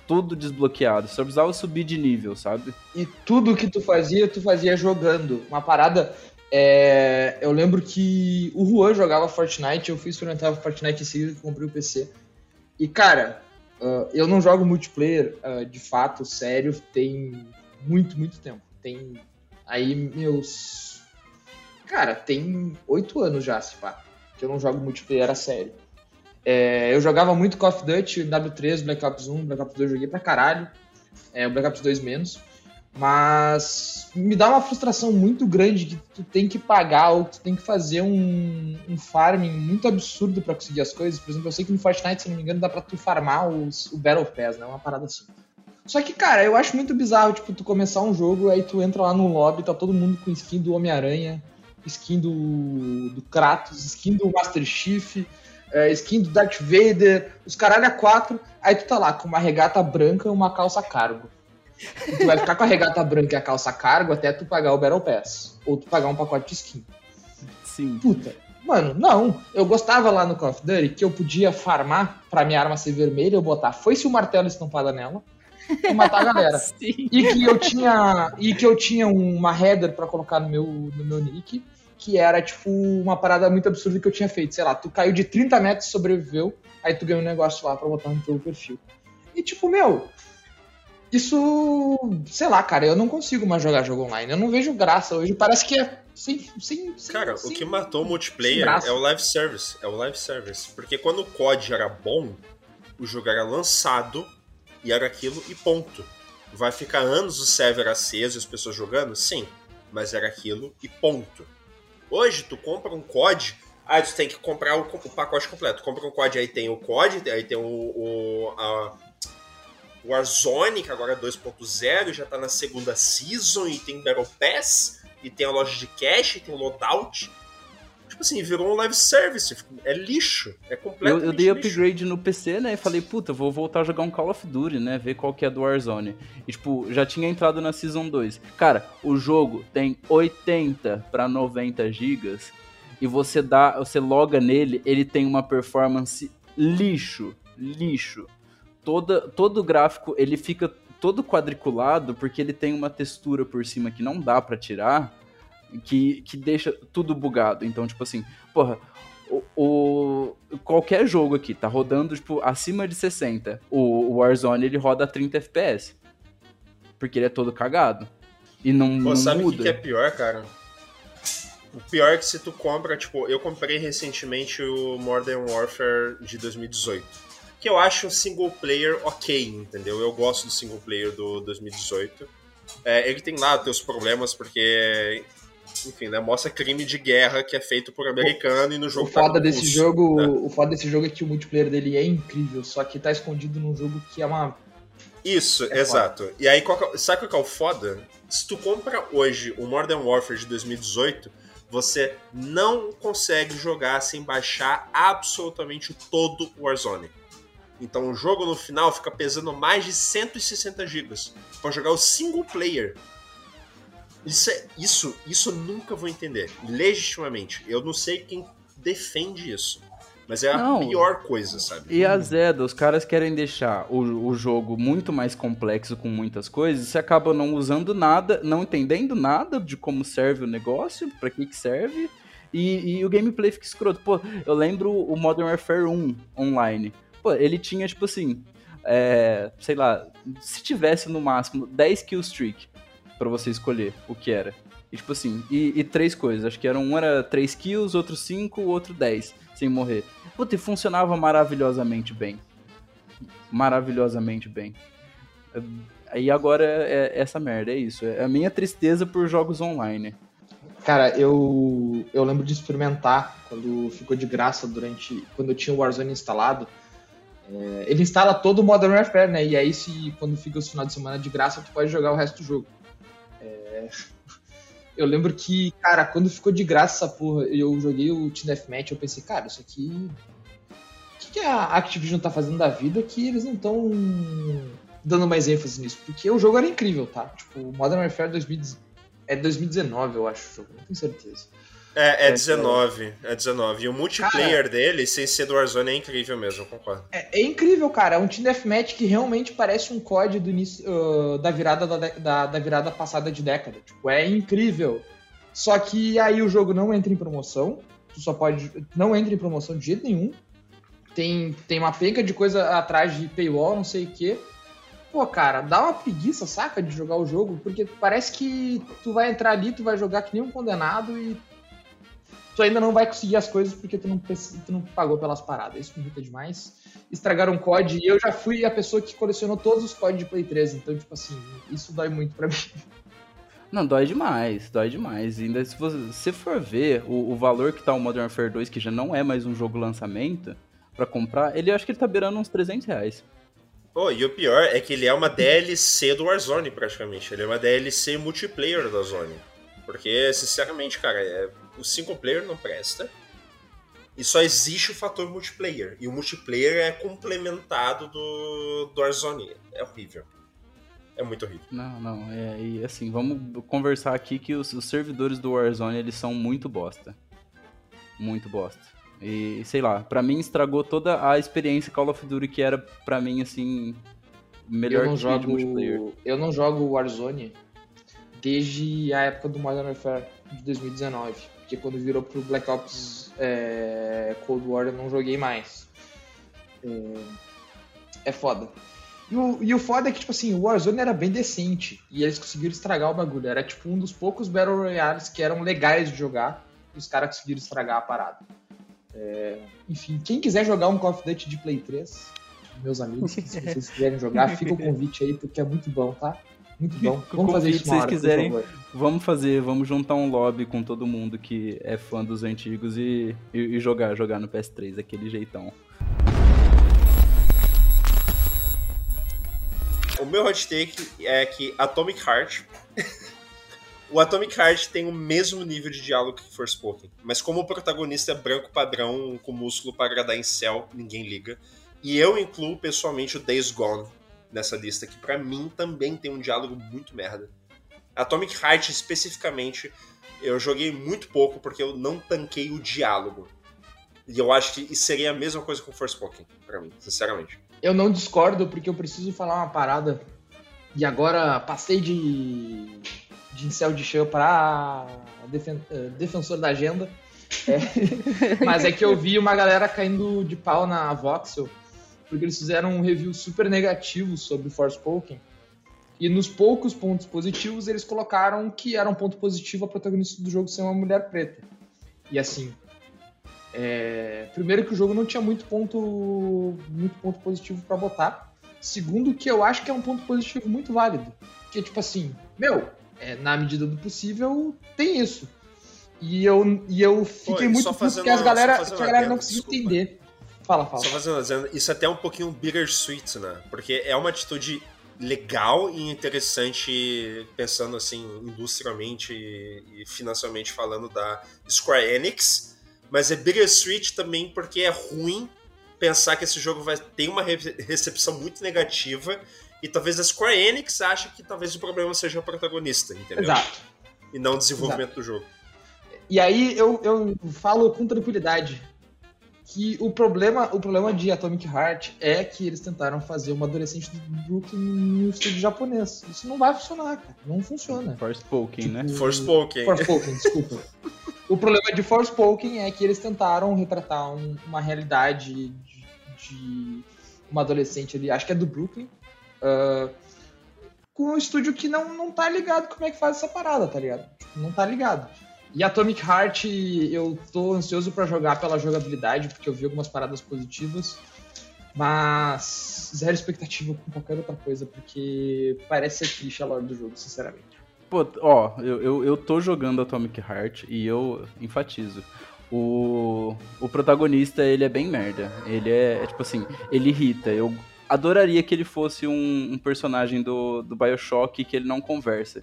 tudo desbloqueado, só precisava subir de nível, sabe? E tudo que tu fazia, tu fazia jogando. Uma parada. é, Eu lembro que o Juan jogava Fortnite, eu fui experimentar Fortnite esse ano, comprei o PC. E, cara, uh, eu não jogo multiplayer, uh, de fato, sério, tem muito, muito tempo. Tem aí meus. Cara, tem oito anos já, se pá, que eu não jogo multiplayer a sério. É, eu jogava muito Call of Duty, W3, Black Ops 1, Black Ops 2 eu joguei pra caralho. É, o Black Ops 2 menos. Mas me dá uma frustração muito grande que tu tem que pagar ou que tu tem que fazer um, um farming muito absurdo pra conseguir as coisas. Por exemplo, eu sei que no Fortnite, se não me engano, dá pra tu farmar os, o Battle Pass, né? Uma parada assim. Só que, cara, eu acho muito bizarro, tipo, tu começar um jogo, aí tu entra lá no lobby, tá todo mundo com skin do Homem-Aranha, skin do, do Kratos, skin do Master Chief, é, skin do Darth Vader, os caralho a quatro. Aí tu tá lá com uma regata branca e uma calça cargo. E tu vai ficar com a regata branca e a calça cargo até tu pagar o Battle Pass. Ou tu pagar um pacote de skin. Sim. Puta. Mano, não. Eu gostava lá no Call of Duty que eu podia farmar pra minha arma ser vermelha, eu botar foi-se o martelo estampada nela e matar a galera. Sim. E que eu tinha, e que eu tinha uma header pra colocar no meu, no meu nick, que era tipo uma parada muito absurda que eu tinha feito. Sei lá, tu caiu de 30 metros e sobreviveu, aí tu ganhou um negócio lá pra botar no teu perfil. E tipo, meu, isso, sei lá, cara, eu não consigo mais jogar jogo online. Eu não vejo graça hoje. Parece que é sem. sem, sem Cara, sem- o que matou o multiplayer é o live service. É o live service. Porque quando o COD era bom, o jogo era lançado e era aquilo e ponto. Vai ficar anos o server aceso e as pessoas jogando? Sim. Mas era aquilo e ponto. Hoje, tu compra um COD, aí tu tem que comprar o, o pacote completo. Compra um COD, aí tem o COD, aí tem o, o a, Warzone, que agora é 2.0, já tá na segunda season, e tem Battle Pass, e tem a loja de cash, e tem o loadout. Tipo assim, virou um live service. É lixo. É Eu, completamente eu dei lixo. upgrade no PC, né? E falei, puta, vou voltar a jogar um Call of Duty, né? Ver qual que é do Warzone. E, tipo, já tinha entrado na Season 2. Cara, o jogo tem 80 pra 90 gigas. E você dá, você loga nele, ele tem uma performance lixo, lixo. Toda, todo o gráfico, ele fica todo quadriculado porque ele tem uma textura por cima que não dá pra tirar, que, que deixa tudo bugado. Então, tipo assim, porra, o, o- qualquer jogo aqui tá rodando tipo acima de 60. O, o Warzone ele roda a 30 FPS. Porque ele é todo cagado. E não, Pô, não sabe o que, que é pior, cara? O pior é que se tu compra, tipo, eu comprei recentemente o Modern Warfare de 2018. Que eu acho um single player ok, entendeu? Eu gosto do single player do 2018. É, ele tem lá teus problemas, porque, enfim, né? Mostra crime de guerra que é feito por americano e no O jogo tá foda com desse russo, jogo, né? o foda desse jogo é que o multiplayer dele é incrível, só que tá escondido num jogo que é uma Isso, É exato. E aí, qual é- sabe qual que é o foda? Se tu compra hoje o Modern Warfare de 2018, você não consegue jogar sem baixar absolutamente todo o Warzone. Então o jogo no final fica pesando mais de 160 GB pra jogar o single player. Isso, é- isso, isso eu nunca vou entender, legitimamente. Eu não sei quem defende isso, mas é a Não. pior coisa, sabe? E a Zeda, os caras querem deixar o, o jogo muito mais complexo com muitas coisas, você acaba não usando nada, não entendendo nada de como serve o negócio, pra que que serve, e, e o gameplay fica escroto. Pô, eu lembro o Modern Warfare 1 online. Pô, ele tinha, tipo assim, é, sei lá, se tivesse no máximo 10 kill streak pra você escolher o que era. E, tipo assim, e, e três coisas, acho que era um era 3 kills, outro 5, o outro 10, sem morrer. Puta, e funcionava maravilhosamente bem. Maravilhosamente bem. Aí agora é, é essa merda, é isso. É a minha tristeza por jogos online. Cara, eu, eu lembro de experimentar quando ficou de graça durante. Quando eu tinha o Warzone instalado. É, ele instala todo o Modern Warfare, né? E aí, se quando fica os final de semana de graça, tu pode jogar o resto do jogo. Eu lembro que, cara, quando ficou de graça essa porra, eu joguei o Team Deathmatch, eu pensei, cara, isso aqui. O que, que a Activision tá fazendo da vida que eles não estão dando mais ênfase nisso? Porque o jogo era incrível, tá? Tipo, Modern Warfare 2000 é 2019, eu acho, o jogo, não tenho certeza. É, é É, 19, é 19. E o multiplayer dele, sem ser do Warzone, é incrível mesmo, eu concordo. É, é incrível, cara. É um Team Deathmatch que realmente parece um COD do início, ah, da, virada da, da, da virada passada de década. Tipo, é incrível. Só que aí o jogo não entra em promoção. Tu só pode. Não entra em promoção de jeito nenhum. Tem, tem uma penca de coisa atrás de paywall, não sei o quê. Pô, cara, dá uma preguiça, saca, de jogar o jogo, porque parece que tu vai entrar ali, tu vai jogar que nem um condenado e tu ainda não vai conseguir as coisas porque tu não, tu não pagou pelas paradas. Isso me irrita demais. Estragaram o COD e eu já fui a pessoa que colecionou todos os COD de Play 3, então, tipo assim, isso dói muito pra mim. Não, dói demais, dói demais. Ainda se você se for ver o, o valor que tá o Modern Warfare 2, que já não é mais um jogo lançamento, pra comprar, ele eu acho que ele tá beirando uns 300 reais. Pô, e o pior é que ele é uma DLC do Warzone, praticamente. Ele é uma DLC multiplayer da Zone. Porque, sinceramente, cara, é o single player não presta. E só existe o fator multiplayer. E o multiplayer é complementado do, do Warzone. É horrível. É muito horrível. Não, não, é, e assim, vamos conversar aqui que os, os servidores do Warzone, eles são muito bosta. Muito bosta. E, sei lá, pra mim estragou toda a experiência Call of Duty que era pra mim, assim, melhor eu não que jogo, de multiplayer. Eu não jogo Warzone desde a época do Modern Warfare de 2019. Porque quando virou pro Black Ops é, Cold War eu não joguei mais. É, é foda. E o, e o foda é que, tipo assim, o Warzone era bem decente. E eles conseguiram estragar o bagulho. Era tipo um dos poucos Battle Royales que eram legais de jogar. E os caras conseguiram estragar a parada. É, enfim, quem quiser jogar um Call of Duty de Play 3, meus amigos, se vocês quiserem jogar, fica o convite aí, porque é muito bom, tá? Muito bom. Vamos fazer isso se hora, vocês por quiserem. favor. Vamos fazer, vamos juntar um lobby com todo mundo que é fã dos antigos e, e, e jogar, jogar no PS3, aquele jeitão. O meu hot take é que Atomic Heart. o Atomic Heart tem o mesmo nível de diálogo que Forspoken. Mas como o protagonista é branco padrão, com músculo para agradar em céu, ninguém liga. E eu incluo pessoalmente o Days Gone nessa lista, que pra mim também tem um diálogo muito merda. Atomic Heart especificamente, eu joguei muito pouco porque eu não tanquei o diálogo. E eu acho que isso seria a mesma coisa com Forspoken, pra mim, sinceramente. Eu não discordo, porque eu preciso falar uma parada. E agora passei de, de incel de chão pra defen- eh, defensor da agenda. É. Mas é que eu vi uma galera caindo de pau na Voxel, porque eles fizeram um review super negativo sobre Forspoken. E nos poucos pontos positivos, eles colocaram que era um ponto positivo a protagonista do jogo ser uma mulher preta. E assim, é, primeiro que o jogo não tinha muito ponto, muito ponto positivo pra botar. Segundo que eu acho que é um ponto positivo muito válido. Que tipo assim, meu, é, na medida do possível, tem isso. E eu, e eu fiquei Pô, muito puto porque as galera, que a galera não conseguiu entender. Fala, fala. Só fazendo, dizendo, isso até é um pouquinho bittersweet, né? Porque é uma atitude legal e interessante, pensando assim, industrialmente e, financeiramente falando da Square Enix, mas é bittersweet também porque é ruim pensar que esse jogo vai ter uma re- recepção muito negativa e talvez a Square Enix ache que talvez o problema seja o protagonista, entendeu? Exato. E não o desenvolvimento do jogo. E aí eu, eu falo com tranquilidade que o problema, o problema de Atomic Heart é que eles tentaram fazer uma adolescente do Brooklyn no estúdio japonês. Isso não vai funcionar, cara. Não funciona. Forspoken, né? Tipo, Forspoken. Forspoken, desculpa. O problema de Forspoken é que eles tentaram retratar um- uma realidade de, de uma adolescente ali, acho que é do Brooklyn, ah, com um estúdio que não, não tá ligado como é que faz essa parada, tá ligado? Tipo, não tá ligado. E Atomic Heart, eu tô ansioso pra jogar pela jogabilidade, porque eu vi algumas paradas positivas, mas zero expectativa com qualquer outra coisa, porque parece ser triste a lore do jogo, sinceramente. Pô, ó, eu, eu, eu tô jogando Atomic Heart e eu enfatizo. O, o protagonista, ele é bem merda. Ele é, é tipo assim, ele irrita. Eu adoraria que ele fosse um, um personagem do, do Bioshock que ele não conversa.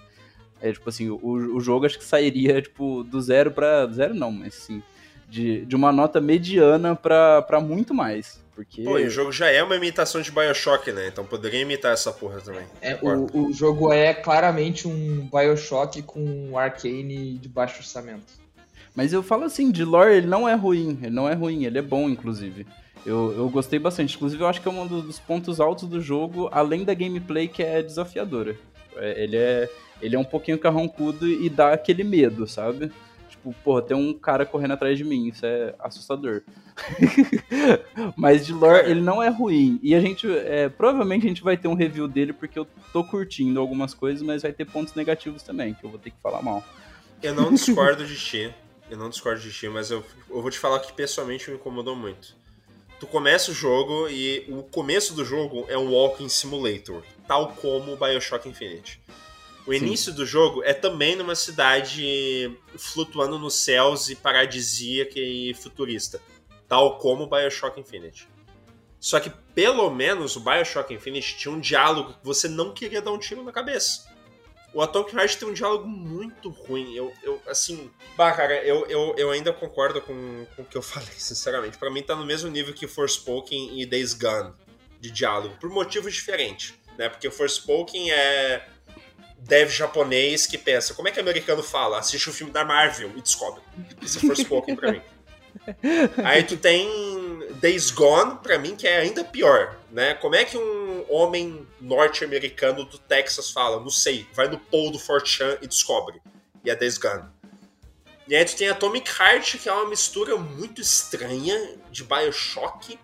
É tipo assim, o, o jogo acho que sairia, tipo, do zero pra. Zero não, mas sim. De, de uma nota mediana pra, pra muito mais. Porque. Pô, e o jogo já é uma imitação de Bioshock, né? Então poderia imitar essa porra também. É, o, o jogo é claramente um Bioshock com um Arcane de baixo orçamento. Mas eu falo assim, de lore ele não é ruim, ele não é ruim, ele é bom, inclusive. Eu, eu gostei bastante. Inclusive, eu acho que é um dos dos pontos altos do jogo, além da gameplay que é desafiadora. É, ele, é, ele é um pouquinho carrancudo e dá aquele medo, sabe? Tipo, porra, tem um cara correndo atrás de mim, isso é assustador. Mas de lore, ele não é ruim. E a gente, é, provavelmente a gente vai ter um review dele, porque eu tô curtindo algumas coisas, mas vai ter pontos negativos também, que eu vou ter que falar mal. Eu não discordo de ti. Eu não discordo de ti, mas eu, eu vou te falar que pessoalmente me incomodou muito. Tu começa o jogo e o começo do jogo é um walking simulator, tal como o Bioshock Infinite. O Sim. início do jogo é também numa cidade flutuando nos céus e paradisíaca e futurista, tal como o Bioshock Infinite. Só que pelo menos o Bioshock Infinite tinha um diálogo que você não queria dar um tiro na cabeça. O Atomic Heart tem um diálogo muito ruim. Eu, eu assim. Bah, cara, eu, eu, eu ainda concordo com, com o que eu falei, sinceramente. Para mim tá no mesmo nível que Forspoken e Days Gone de diálogo, por motivos diferentes. Né? Porque Forspoken é dev japonês que pensa, como é que americano fala? Assiste o um filme da Marvel e descobre. Isso é Forspoken pra mim. Aí tu tem Days Gone, pra mim, que é ainda pior, né? Como é que um homem norte-americano do Texas fala? Não sei, vai no poll do 4chan e descobre. E é Days Gone. E aí tu tem Atomic Heart, que é uma mistura muito estranha de Bioshock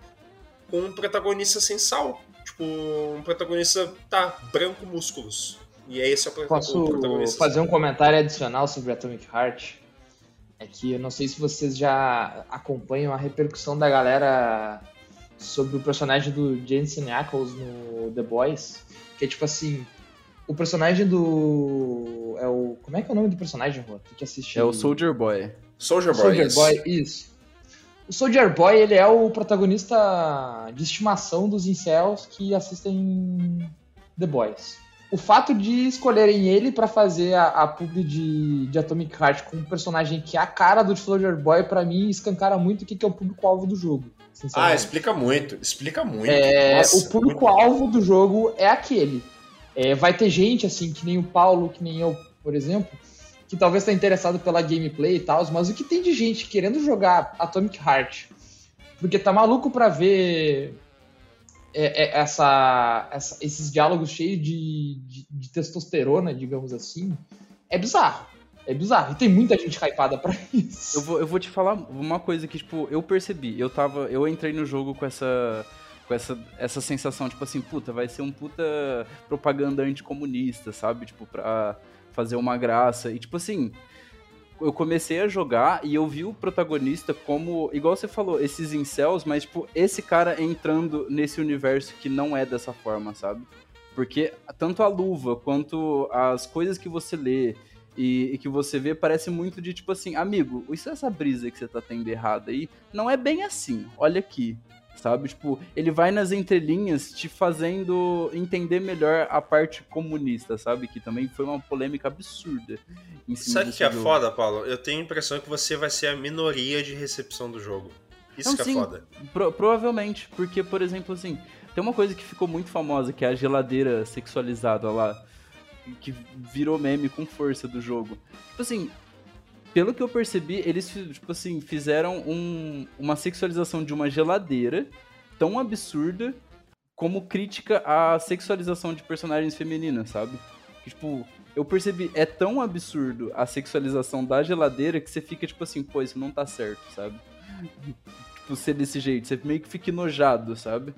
com um protagonista sem sal. Tipo, um protagonista, tá, branco músculos. E é esse é o Posso fazer um comentário adicional sobre Atomic Heart? É que eu não sei se vocês já acompanham a repercussão da galera sobre o personagem do Jensen Ackles no The Boys, que é tipo assim, o personagem do é o como é que é o nome do personagem, Rô? Tu que assistir? É o Soldier Boy. Soldier Boy. Soldier Boy, isso. O Soldier Boy, ele é o protagonista de estimação dos incels que assistem The Boys o fato de escolherem ele para fazer a, a publi de, de Atomic Heart com um personagem que é a cara do Soldier Boy, para mim, escancara muito o que, que é o público-alvo do jogo. Ah, explica muito, explica muito. É, Nossa, o público-alvo do jogo é aquele. É, vai ter gente, assim, que nem o Paulo, que nem eu, por exemplo, que talvez tá interessado pela gameplay e tal, mas o que tem de gente querendo jogar Atomic Heart, porque tá maluco pra ver é, é, essa, essa, esses diálogos cheios de, de, de, testosterona, digamos assim, é bizarro. É bizarro. E tem muita gente hypada pra isso. Eu vou, eu vou te falar uma coisa que, tipo, eu percebi. Eu tava. Eu entrei no jogo com essa. Com essa, essa sensação, tipo assim, puta, vai ser um puta propaganda anticomunista, sabe? Tipo, pra fazer uma graça. E, tipo assim, eu comecei a jogar e eu vi o protagonista como, igual você falou, esses incels, mas, tipo, esse cara entrando nesse universo que não é dessa forma, sabe? Porque tanto a luva quanto as coisas que você lê e, e, que você vê parece muito de tipo assim, amigo, isso essa brisa que você tá tendo errada aí, não é bem assim. Olha aqui sabe? Tipo, ele vai nas entrelinhas te fazendo entender melhor a parte comunista, sabe? Que também foi uma polêmica absurda. Sabe o que é jogo. foda, Paulo? Eu tenho a impressão que você vai ser a minoria de recepção do jogo. Isso Não, que é sim, foda. Pro provavelmente, porque, por exemplo, assim, tem uma coisa que ficou muito famosa, que é a geladeira sexualizada lá, que virou meme com força do jogo. Tipo assim, pelo que eu percebi, eles, tipo assim, fizeram um, uma sexualização de uma geladeira tão absurda como crítica à sexualização de personagens femininas, sabe? tipo, eu percebi, é tão absurdo a sexualização da geladeira que você fica, tipo assim, pô, isso não tá certo, sabe? tipo, ser desse jeito, você meio que fica enojado, sabe?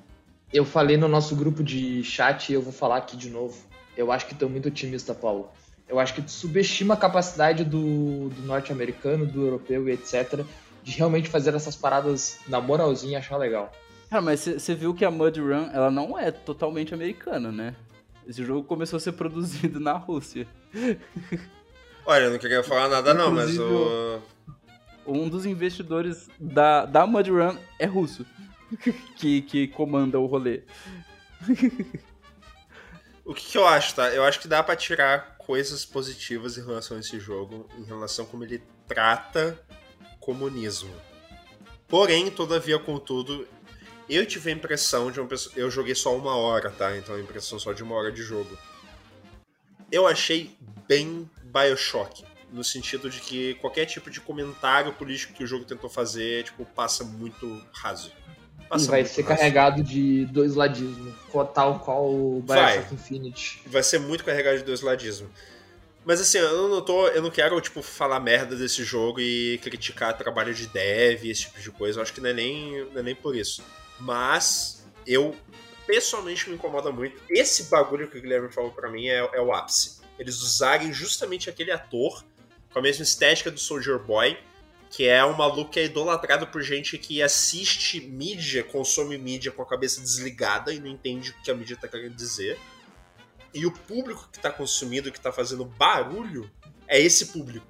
Eu falei no nosso grupo de chat e eu vou falar aqui de novo. Eu acho que tô muito otimista, Paulo. Eu acho que tu subestima a capacidade do, do norte-americano, do europeu e etc. de realmente fazer essas paradas na moralzinha e achar legal. Cara, mas você viu que a Mud Run, ela não é totalmente americana, né? Esse jogo começou a ser produzido na Rússia. Olha, eu não queria falar nada não, mas o... Um dos investidores da, da Mud Run é russo, que, que comanda o rolê. O que, que eu acho, tá? Eu acho que dá para tirar coisas positivas em relação a esse jogo, em relação a como ele trata comunismo. Porém, todavia, contudo, eu tive a impressão de uma pessoa. Eu joguei só uma hora, tá? Então a impressão só de uma hora de jogo. Eu achei bem Bioshock. No sentido de que qualquer tipo de comentário político que o jogo tentou fazer, tipo, passa muito raso. Passa e vai ser raso. carregado de dois ladismo, tal qual o Bioshock vai. Infinite. Vai ser muito carregado de dois ladismo. Mas assim, eu não tô. Eu não quero, tipo, falar merda desse jogo e criticar trabalho de dev, esse tipo de coisa. Eu acho que não é nem, não é nem por isso. Mas eu pessoalmente me incomoda muito. Esse bagulho que o Guilherme falou para mim é, é o ápice. Eles usarem justamente aquele ator com a mesma estética do Soldier Boy que é um maluco que é idolatrado por gente que assiste mídia, consome mídia com a cabeça desligada e não entende o que a mídia tá querendo dizer. E o público que tá consumindo, que tá fazendo barulho, é esse público.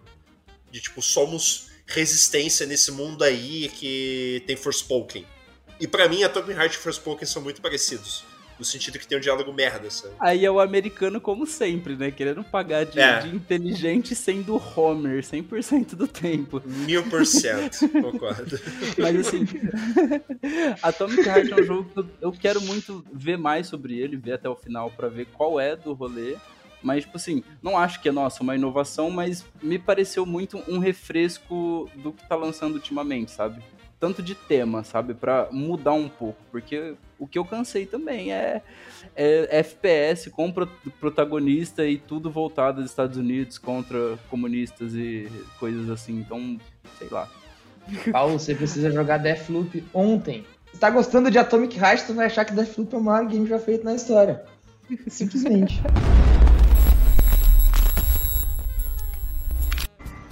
De tipo, somos resistência nesse mundo aí que tem Forspoken. E para mim, a Tokyo Heart e Forspoken são muito parecidos. No sentido que tem um diálogo merda, sabe? Aí é o americano como sempre, né? Querendo pagar de, É. de inteligente sendo Homer 100% do tempo. Mil por cento, concordo. Mas assim, Atomic Heart é um jogo que eu, eu quero muito ver mais sobre ele, ver até o final pra ver qual é do rolê. Mas, tipo assim, não acho que é, nossa, uma inovação, mas me pareceu muito um refresco do que tá lançando ultimamente, sabe? Tanto de tema, sabe? Pra mudar um pouco. Porque o que eu cansei também é, é FPS com pro- protagonista e tudo voltado aos Estados Unidos contra comunistas e coisas assim. Então, sei lá. Paulo, você precisa jogar Deathloop ontem. Se tá gostando de Atomic Heart, tu vai achar que Deathloop é o maior game já feito na história. Simplesmente.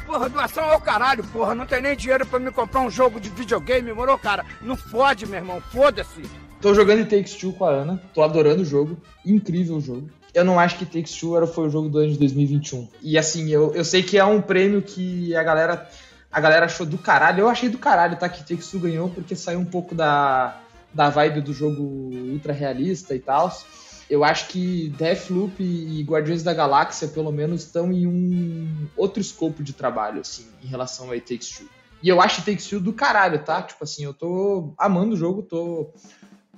Porra, doação ao caralho, porra. Não tem nem dinheiro pra me comprar um jogo de videogame, morou, cara? Não fode, meu irmão. Foda-se. Tô jogando Takes Two com a Ana. Tô adorando o jogo. Incrível o jogo. Eu não acho que Takes Two era, foi o jogo do ano de 2021. E assim, eu, eu sei que é um prêmio que a galera, a galera achou do caralho. Eu achei do caralho, tá? Que Takes Two ganhou, porque saiu um pouco da, da vibe do jogo ultra realista e tal. Eu acho que Deathloop e Guardiões da Galáxia, pelo menos, estão em um outro escopo de trabalho, assim, em relação a It Takes Two. E eu acho It Takes Two do caralho, tá? Tipo assim, eu tô amando o jogo, tô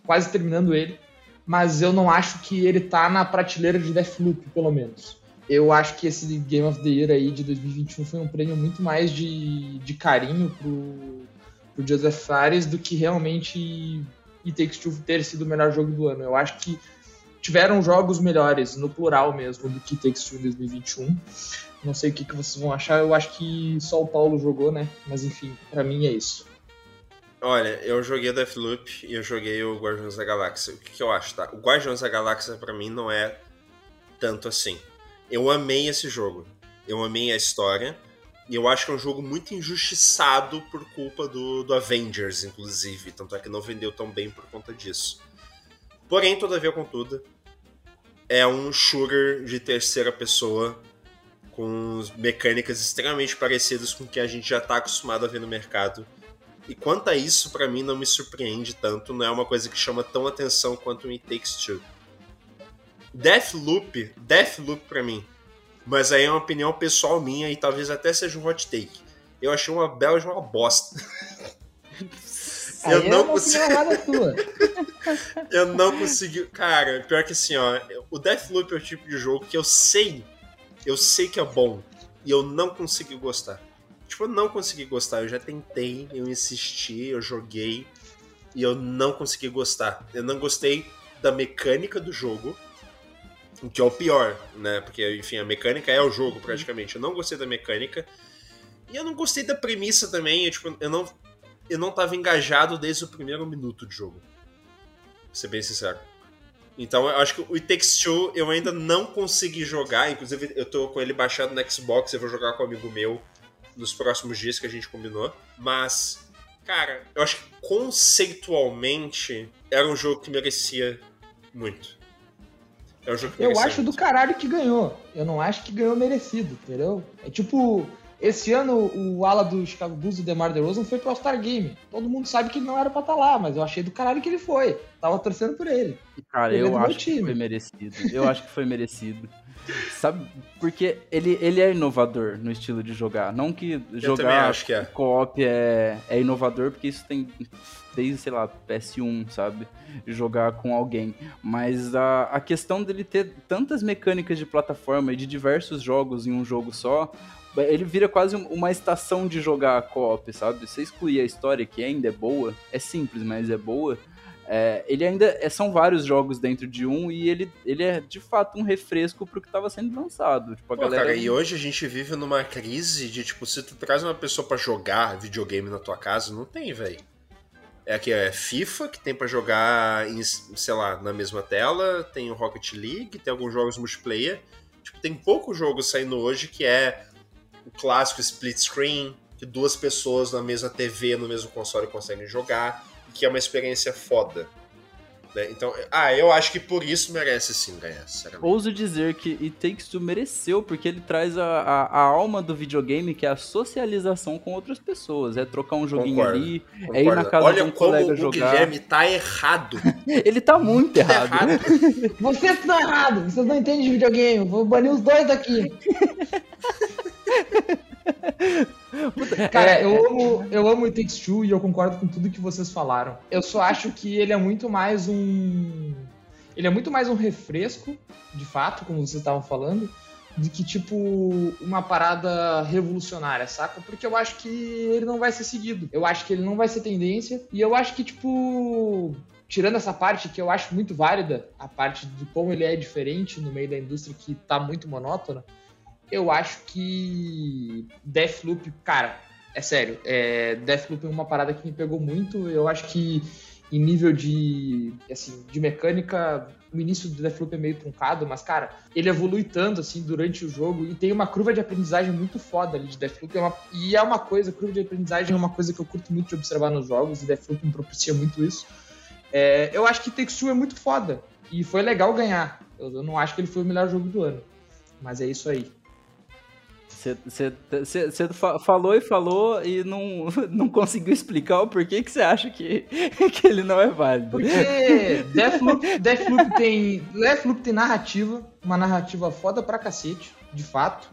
quase terminando ele, mas eu não acho que ele tá na prateleira de Deathloop, pelo menos. Eu acho que esse Game of the Year aí de 2021 foi um prêmio muito mais de, de carinho pro, pro Joseph Fares do que realmente It Takes Two ter sido o melhor jogo do ano. Eu acho que tiveram jogos melhores, no plural mesmo, do que It Takes Two em 2021. Não sei o que, que vocês vão achar, eu acho que só o Paulo jogou, né? Mas enfim, pra mim é isso. Olha, eu joguei Deathloop e eu joguei o Guardiões da Galáxia. O que, que eu acho, tá? O Guardiões da Galáxia, pra mim, não é tanto assim. Eu amei esse jogo. Eu amei a história. E eu acho que é um jogo muito injustiçado por culpa do, do Avengers, inclusive. Tanto é que não vendeu tão bem por conta disso. Porém, todavia, contudo, é um shooter de terceira pessoa com mecânicas extremamente parecidas com o que a gente já tá acostumado a ver no mercado. E quanto a isso, pra mim, não me surpreende tanto. Não é uma coisa que chama tão atenção quanto o It Takes Two. Deathloop, Deathloop pra mim. Mas aí é uma opinião pessoal minha e talvez até seja um hot take. Eu achei uma bela de uma bosta. Eu Aí não é tua. Eu não consegui. Cara, pior que assim, ó. O Deathloop é o tipo de jogo que eu sei. Eu sei que é bom. E eu não consegui gostar. Tipo, eu não consegui gostar. Eu já tentei, eu insisti, eu joguei. E eu não consegui gostar. Eu não gostei da mecânica do jogo. O que é o pior, né? Porque, enfim, a mecânica é o jogo, praticamente. Eu não gostei da mecânica. E eu não gostei da premissa também. Eu, tipo, eu não, eu não tava engajado desde o primeiro minuto de jogo. Pra ser bem sincero. Então eu acho que o It Takes Two eu ainda não consegui jogar. Inclusive, eu tô com ele baixado no Xbox, eu vou jogar com um amigo meu nos próximos dias que a gente combinou. Mas, cara, eu acho que conceitualmente era um jogo que merecia muito. É um jogo que Eu acho do muito. caralho que ganhou. Eu não acho que ganhou merecido, entendeu? É tipo, esse ano o ala do Chicago Bulls, o DeMar DeRozan, foi pro All-Star Game. Todo mundo sabe que ele não era pra estar lá, mas eu achei do caralho que ele foi. Tava torcendo por ele. Cara, Ele eu acho que foi merecido. Eu acho que foi merecido. Sabe? Porque ele, ele é inovador no estilo de jogar. Não que jogar acho que é. co-op é, é inovador, porque isso tem desde, sei lá, PS1, sabe? Jogar com alguém. Mas a, a questão dele ter tantas mecânicas de plataforma e de diversos jogos em um jogo só, ele vira quase um- uma estação de jogar co-op, sabe? Você excluir a história, que ainda é boa, é simples, mas é boa. É, ele ainda é- são vários jogos dentro de um e ele, ele é de fato um refresco pro que tava sendo lançado. Tipo, a Pô, galera. cara, e hoje a gente vive numa crise de, tipo, se tu traz uma pessoa pra jogar videogame na tua casa, não tem, velho. É aqui, é FIFA, que tem pra jogar, em, sei lá, na mesma tela, tem o Rocket League, tem alguns jogos multiplayer. Tipo, tem poucos jogos saindo hoje que é o clássico split screen, que duas pessoas na mesma TV, no mesmo console conseguem jogar, e que é uma experiência foda. Né? Então, ah, eu acho que por isso merece sim ganhar, sinceramente. Ouso dizer que It Takes Two mereceu, porque ele traz a, a, a, alma do videogame, que é a socialização com outras pessoas. É trocar um joguinho Concordo. ali, Concordo. é ir na casa Olha de um colega o jogar. Guilherme tá errado. ele tá muito errado. errado. Vocês estão errados, vocês não entendem de videogame. Vou banir os dois daqui. Cara, é, eu, amo, eu amo It Takes Two e eu concordo com tudo que vocês falaram. Eu só acho que ele é muito mais um. Ele é muito mais um refresco, de fato, como vocês estavam falando, do que, tipo, uma parada revolucionária, saca? Porque eu acho que ele não vai ser seguido. Eu acho que ele não vai ser tendência. E eu acho que, tipo, tirando essa parte que eu acho muito válida, a parte de como ele é diferente no meio da indústria que tá muito monótona, eu acho que Deathloop, cara, é sério, é, Deathloop é uma parada que me pegou muito. Eu acho que em nível de, assim, de mecânica, o início do Deathloop é meio truncado, mas, cara, ele evolui tanto, assim, durante o jogo e tem uma curva de aprendizagem muito foda ali de Deathloop. É uma, e é uma coisa, curva de aprendizagem é uma coisa que eu curto muito de observar nos jogos e Deathloop me propicia muito isso. É, eu acho que Texture é muito foda e foi legal ganhar. Eu, eu não acho que ele foi o melhor jogo do ano, mas é isso aí. Você falou e falou e não, não conseguiu explicar o porquê que você acha que, que ele não é válido. Porque Deathloop, Deathloop, tem, Deathloop tem narrativa, uma narrativa foda pra cacete, de fato.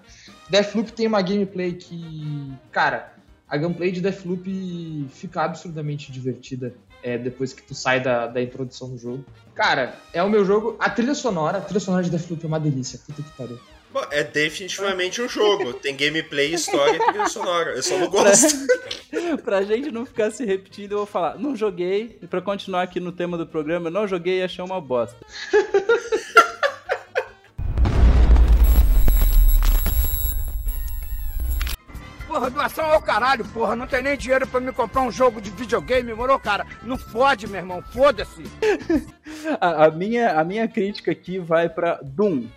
Deathloop tem uma gameplay que, cara, a gameplay de Deathloop fica absurdamente divertida é, depois que tu sai da, da introdução do jogo. Cara, é o meu jogo. A trilha sonora, a trilha sonora de Deathloop é uma delícia. Puta que pariu. Bom, é definitivamente um jogo. Tem gameplay, história e trilha sonora. Eu só não gosto. Pra, pra gente não ficar se repetindo, eu vou falar, não joguei. E pra continuar aqui no tema do programa, não joguei e achei uma bosta. Porra, doação ao caralho, porra. Não tem nem dinheiro pra me comprar um jogo de videogame, moro, cara? Não fode, meu irmão. Foda-se. a, a, minha, a minha crítica aqui vai pra Doom.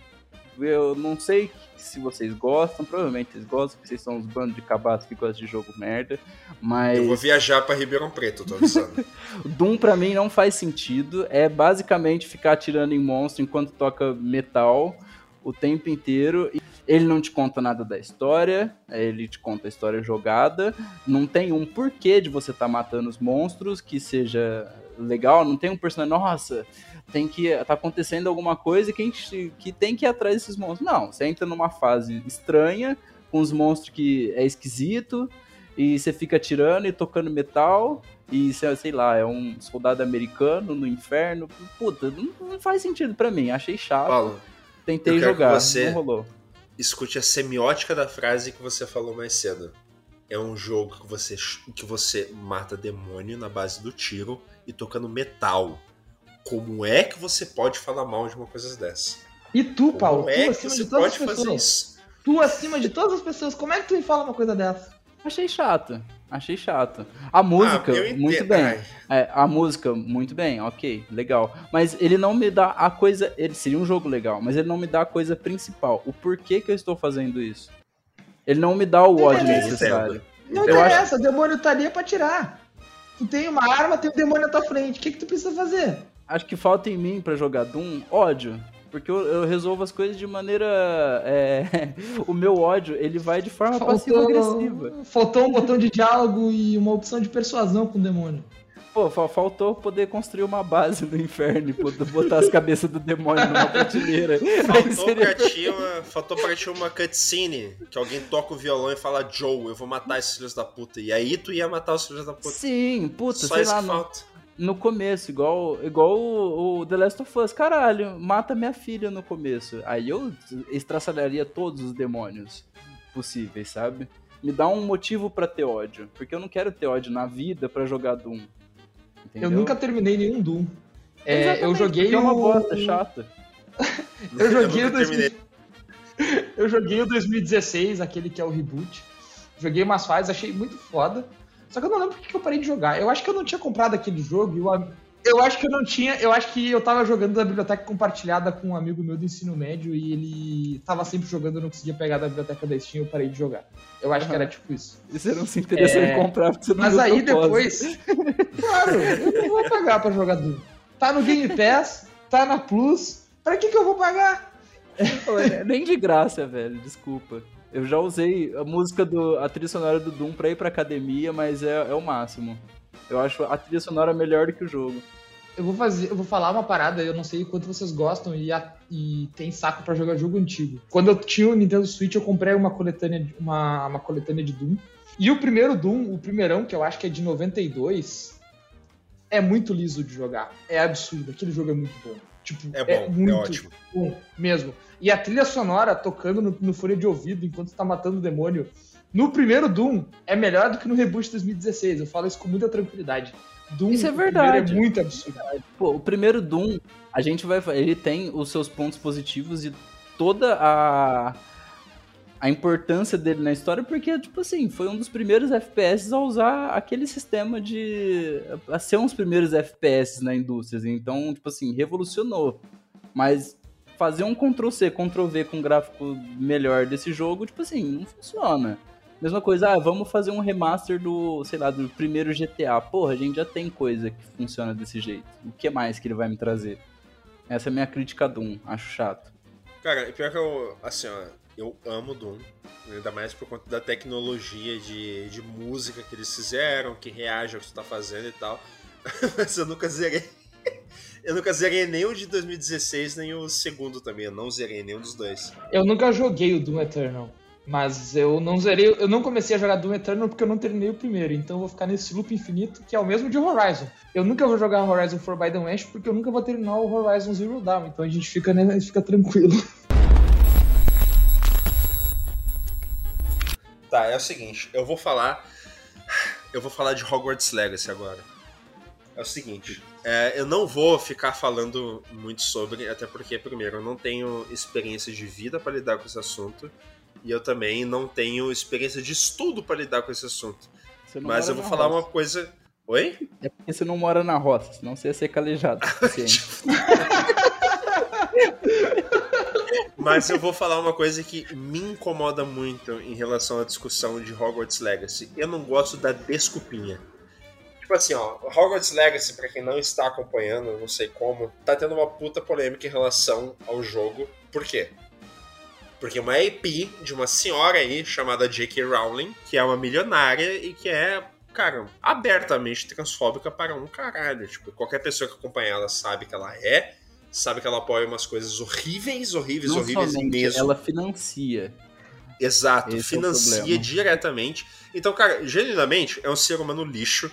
Eu não sei se vocês gostam, provavelmente vocês gostam, porque vocês são uns bandos de cabaço que gostam de jogo merda, mas... Eu vou viajar para Ribeirão Preto, tô avisando. Doom pra mim não faz sentido, é basicamente ficar atirando em monstro enquanto toca metal o tempo inteiro. Ele não te conta nada da história, ele te conta a história jogada, não tem um porquê de você estar tá matando os monstros que seja legal, não tem um personagem, nossa, tem que tá acontecendo alguma coisa que, gente, que tem que ir atrás desses monstros. Não, você entra numa fase estranha, com os monstros que é esquisito, e você fica tirando e tocando metal, e sei lá, é um soldado americano no inferno. Puta, não, não faz sentido para mim, achei chato. Paulo, Tentei jogar, não rolou. Escute a semiótica da frase que você falou mais cedo. É um jogo que você, que você mata demônio na base do tiro e tocando metal. Como é que você pode falar mal de uma coisa dessa? E tu, Paulo? Como é que você pode fazer isso? Tu acima de todas as pessoas, como é que tu me fala uma coisa dessa? Achei chato. Achei chato. A música, ah, muito bem. É, a música, muito bem, ok, legal. Mas ele não me dá a coisa. Ele seria um jogo legal, mas ele não me dá a coisa principal. O porquê que eu estou fazendo isso. Ele não me dá o ódio necessário. Não eu interessa, acho... o demônio tá ali pra tirar. Tu tem uma arma, tem um demônio na tua frente. O que, que tu precisa fazer? Acho que falta em mim para jogar Doom ódio. Porque eu, eu, resolvo as coisas de maneira. É... o meu ódio, ele vai de forma passiva-agressiva. Faltou um botão de diálogo e uma opção de persuasão com o demônio. Pô, faltou poder construir uma base no inferno e botar as cabeças do demônio numa prateleira. Faltou, seria... pra ti uma, faltou pra ti uma cutscene que alguém toca o violão e fala Joe, eu vou matar esses filhos da puta. E aí tu ia matar os filhos da puta. Sim, puta, Só sei isso lá. Que falta no começo, igual, igual o, o, The Last of Us. Caralho, mata minha filha no começo. Aí eu estraçalharia todos os demônios possíveis, sabe? Me dá um motivo para ter ódio. Porque eu não quero ter ódio na vida para jogar Doom. Entendeu? Eu nunca terminei nenhum Doom. É, eu joguei é uma bosta chata. eu joguei o 2000... Eu joguei o 2016, aquele que é o reboot. Joguei umas fases, achei muito foda. Só que eu não lembro porque que eu parei de jogar. Eu acho que eu não tinha comprado aquele jogo e eu, eu acho que eu não tinha. Eu acho que eu tava jogando da biblioteca compartilhada com um amigo meu do ensino médio e ele tava sempre jogando, eu não conseguia pegar da biblioteca da Steam e eu parei de jogar. Eu acho uhum. que era tipo isso. E você não se interessou é... em comprar porque você não Mas aí depois. claro, eu não vou pagar pra jogar Doom. tá no Game Pass, tá na Plus. Pra que que eu vou pagar? Nem de graça, velho, desculpa. Eu já usei a música do. a trilha sonora do Doom pra ir pra academia, mas é, é o máximo. Eu acho a trilha sonora melhor do que o jogo. Eu vou fazer, eu vou falar uma parada, eu não sei quanto vocês gostam e, a, e tem saco para jogar jogo antigo. Quando eu tinha o Nintendo Switch, eu comprei uma coletânea, uma, uma coletânea de Doom. E o primeiro Doom, o primeirão, que eu acho que é de 92, é muito liso de jogar. É absurdo, aquele jogo é muito bom. Tipo, é bom, é, muito é ótimo. bom mesmo. E a trilha sonora tocando no, no fone de ouvido enquanto você tá matando o demônio. No primeiro Doom é melhor do que no reboot 2016. Eu falo isso com muita tranquilidade. Doom isso é verdade. é muito absurdo. Pô, o primeiro Doom, a gente vai. Ele tem os seus pontos positivos e toda a. A importância dele na história, porque, tipo assim, foi um dos primeiros FPS a usar aquele sistema de. a ser um dos primeiros FPS na indústria. Então, tipo assim, revolucionou. Mas fazer um Ctrl-C, Ctrl-V com gráfico melhor desse jogo, tipo assim, não funciona. Mesma coisa, ah, vamos fazer um remaster do, sei lá, do primeiro GTA. Porra, a gente já tem coisa que funciona desse jeito. O que mais que ele vai me trazer? Essa é a minha crítica a Doom, acho chato. Cara, pior que eu, assim, ó, eu amo Doom. Ainda mais por conta da tecnologia de, de música que eles fizeram, que reage ao que você tá fazendo e tal. Mas eu nunca zerei eu nunca zerei nem o de 2016, nem o segundo também. Eu não zerei nenhum dos dois. Eu nunca joguei o Doom Eternal. Mas eu não zerei, eu não comecei a jogar Doom Eternal porque eu não terminei o primeiro, então eu vou ficar nesse loop infinito que é o mesmo de Horizon. Eu nunca vou jogar Horizon Forbidden West porque eu nunca vou terminar o Horizon Zero Dawn, então a gente fica, né, a gente fica tranquilo. Tá, é o seguinte, eu vou falar eu vou falar de Hogwarts Legacy agora. É o seguinte, é, eu não vou ficar falando muito sobre, até porque, primeiro, eu não tenho experiência de vida para lidar com esse assunto, e eu também não tenho experiência de estudo para lidar com esse assunto. Mas eu vou falar roça. uma coisa. Oi? É porque você não mora na roça, senão você ia ser calejado. Mas eu vou falar uma coisa que me incomoda muito em relação à discussão de Hogwarts Legacy. Eu não gosto da desculpinha. Tipo assim, ó, Hogwarts Legacy, pra quem não está acompanhando, não sei como, tá tendo uma puta polêmica em relação ao jogo. Por quê? Porque uma IP de uma senhora aí chamada J.K. Rowling, que é uma milionária e que é, cara, abertamente transfóbica para um caralho. Tipo, qualquer pessoa que acompanha ela sabe que ela é, sabe que ela apoia umas coisas horríveis, horríveis, não horríveis mesmo. Ela financia. Exato, Esse financia é diretamente. Então, cara, genuinamente é um ser humano lixo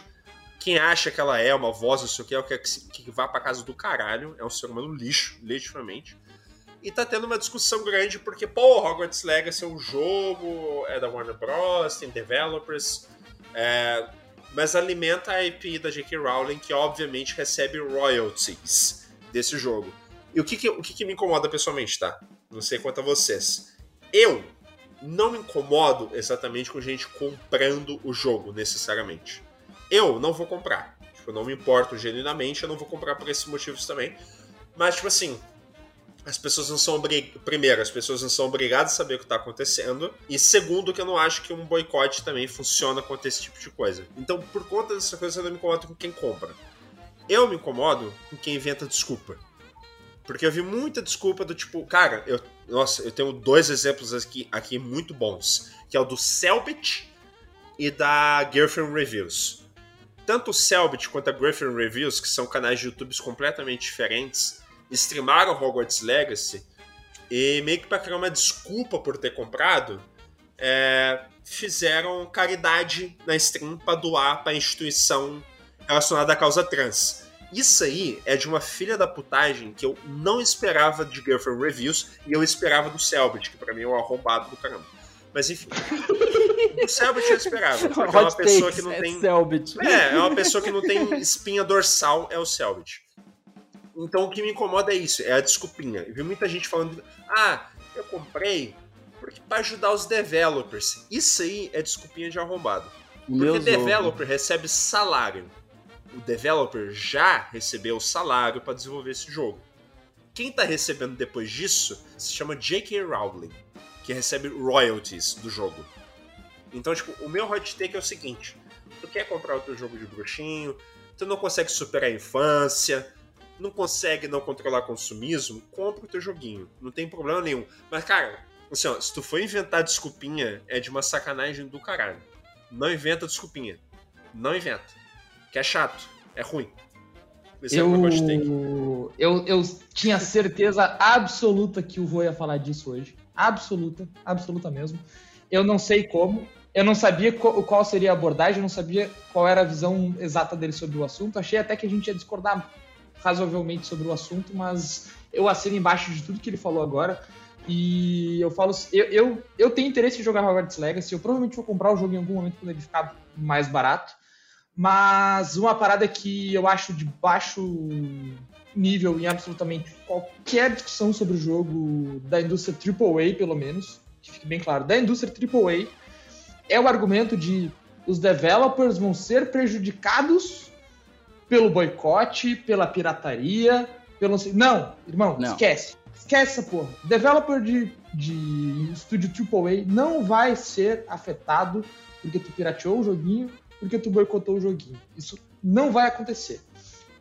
quem acha que ela é uma voz, não sei o que, é o que, que vá pra casa do caralho. É um ser humano lixo, legitimamente. E tá tendo uma discussão grande porque, pô, Hogwarts Legacy é um jogo, é da Warner Bros., tem developers, é, mas alimenta a IP da J.K. Rowling, que obviamente recebe royalties desse jogo. E o que, que o que, que me incomoda pessoalmente, tá? Não sei quanto a vocês. Eu não me incomodo exatamente com gente comprando o jogo, necessariamente. Eu não vou comprar. Tipo, eu não me importo genuinamente, eu não vou comprar por esses motivos também. Mas, tipo assim, as pessoas não são obrigadas. Primeiro, as pessoas não são obrigadas a saber o que está acontecendo. E segundo, que eu não acho que um boicote também funciona contra esse tipo de coisa. Então, por conta dessa coisa, eu não me incomodo com quem compra. Eu me incomodo com quem inventa desculpa. Porque eu vi muita desculpa do tipo, cara, eu, nossa, eu tenho dois exemplos aqui, aqui muito bons, que é o do Selbit e da Girlfriend Reviews tanto o Selbit quanto a Griffin Reviews, que são canais de YouTube completamente diferentes, streamaram Hogwarts Legacy e meio que para criar uma desculpa por ter comprado, é, fizeram caridade na stream para doar para instituição relacionada à causa trans. Isso aí é de uma filha da putagem que eu não esperava de Girlfriend Reviews e eu esperava do Selbit, que para mim é um arrombado do caramba. Mas enfim. o Selbit eu esperava. Porque é uma pessoa que não é tem. Selbit. É, é uma pessoa que não tem espinha dorsal, é o Selbit. Então o que me incomoda é isso, é a desculpinha. Eu vi muita gente falando, ah, eu comprei porque para ajudar os developers. Isso aí é desculpinha de arrombado. Porque o developer recebe salário. O developer já recebeu salário para desenvolver esse jogo. Quem está recebendo depois disso se chama J.K. Rowling que recebe royalties do jogo. Então, tipo, o meu hot take é o seguinte: tu quer comprar outro jogo de bruxinho, tu não consegue superar a infância, não consegue não controlar consumismo, compra o teu joguinho. Não tem problema nenhum. Mas, cara, assim, ó, se tu for inventar desculpinha, é de uma sacanagem do caralho. Não inventa desculpinha. Não inventa. Que é chato. É ruim. Esse é eu gostei. Eu, eu, eu tinha certeza absoluta que o Vô ia falar disso hoje. Absoluta, absoluta mesmo. Eu não sei como. Eu não sabia qual, qual seria a abordagem, eu não sabia qual era a visão exata dele sobre o assunto. Achei até que a gente ia discordar razoavelmente sobre o assunto, mas eu assino embaixo de tudo que ele falou agora. E eu falo, eu, eu, eu tenho interesse em jogar Hogwarts Legacy, eu provavelmente vou comprar o jogo em algum momento quando ele ficar mais barato. Mas uma parada que eu acho de baixo nível em absolutamente qualquer discussão sobre o jogo da indústria AAA, pelo menos, que fique bem claro, da indústria AAA, é o argumento de os developers vão ser prejudicados pelo boicote, pela pirataria, pelo. Não, irmão, não. esquece. Esquece essa porra. Developer de, de estúdio AAA não vai ser afetado porque tu pirateou o joguinho, porque tu boicotou o joguinho. Isso não vai acontecer.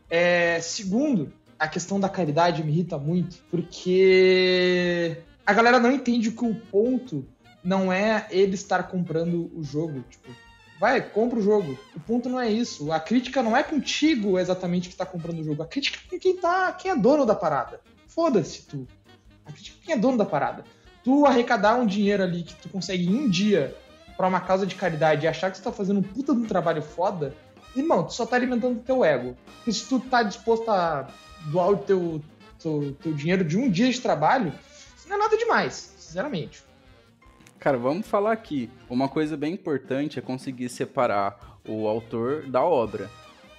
É, segundo, a questão da caridade me irrita muito, porque a galera não entende que o ponto não é ele estar comprando o jogo. Tipo, vai, compra o jogo. O ponto não é isso. A crítica não é contigo exatamente que está comprando o jogo. A crítica é com quem tá, quem é dono da parada. Foda-se tu. A crítica é quem é dono da parada. Tu arrecadar um dinheiro ali que tu consegue em um dia para uma causa de caridade e achar que você tá fazendo um puta de um trabalho foda, irmão, tu só tá alimentando o teu ego. Porque se tu tá disposto a doar o teu, teu, teu dinheiro de um dia de trabalho, isso não é nada demais, sinceramente. Cara, vamos falar aqui. Uma coisa bem importante é conseguir separar o autor da obra.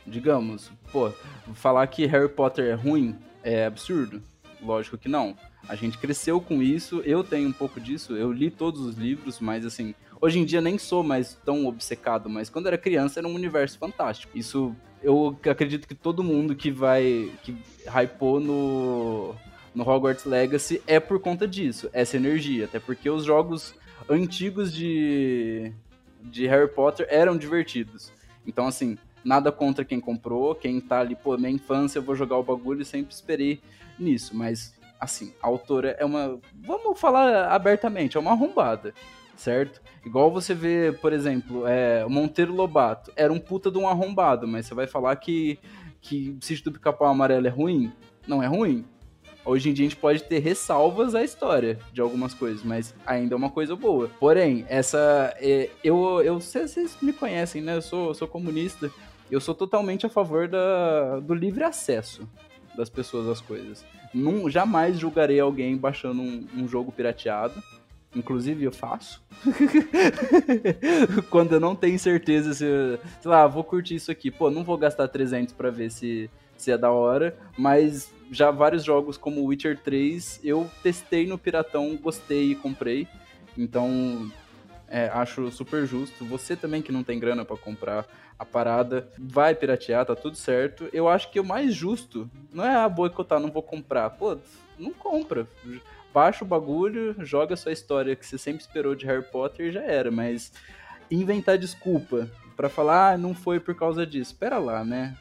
Digamos, pô, falar que Harry Potter é ruim é absurdo. Lógico que não. A gente cresceu com isso, eu tenho um pouco disso, eu li todos os livros, mas assim, Hoje em dia nem sou mais tão obcecado, mas quando era criança era um universo fantástico. Isso eu acredito que todo mundo que vai. que hypou no. No Hogwarts Legacy é por conta disso, essa energia. Até porque os jogos antigos de, de Harry Potter eram divertidos. Então, assim, nada contra quem comprou, quem tá ali, pô, minha infância eu vou jogar o bagulho, sempre esperei nisso. Mas, assim, a autora é uma. Vamos falar abertamente, é uma arrombada certo? Igual você vê, por exemplo, é, o Monteiro Lobato era um puta de um arrombado, mas você vai falar que, que Sítio do Pica-Pau Amarelo é ruim? Não é ruim. Hoje em dia a gente pode ter ressalvas à história de algumas coisas, mas ainda é uma coisa boa. Porém, essa. É, eu, eu vocês me conhecem, né? Eu sou, eu sou comunista. Eu sou totalmente a favor da, do livre acesso das pessoas às coisas. Num, jamais julgarei alguém baixando um, um jogo pirateado Inclusive eu faço. Quando eu não tenho certeza se, sei lá, vou curtir isso aqui. Pô, não vou gastar 300 para ver se, se é da hora, mas já vários jogos como Witcher 3 eu testei no Piratão, gostei e comprei. Então, é, acho super justo. Você também que não tem grana para comprar a parada, vai piratear, tá tudo certo. Eu acho que o mais justo não é a ah, boicotar, não vou comprar. Pô, não compra baixa o bagulho, joga sua história que você sempre esperou de Harry Potter e já era, mas inventar desculpa para falar, ah, não foi por causa disso. Pera lá, né?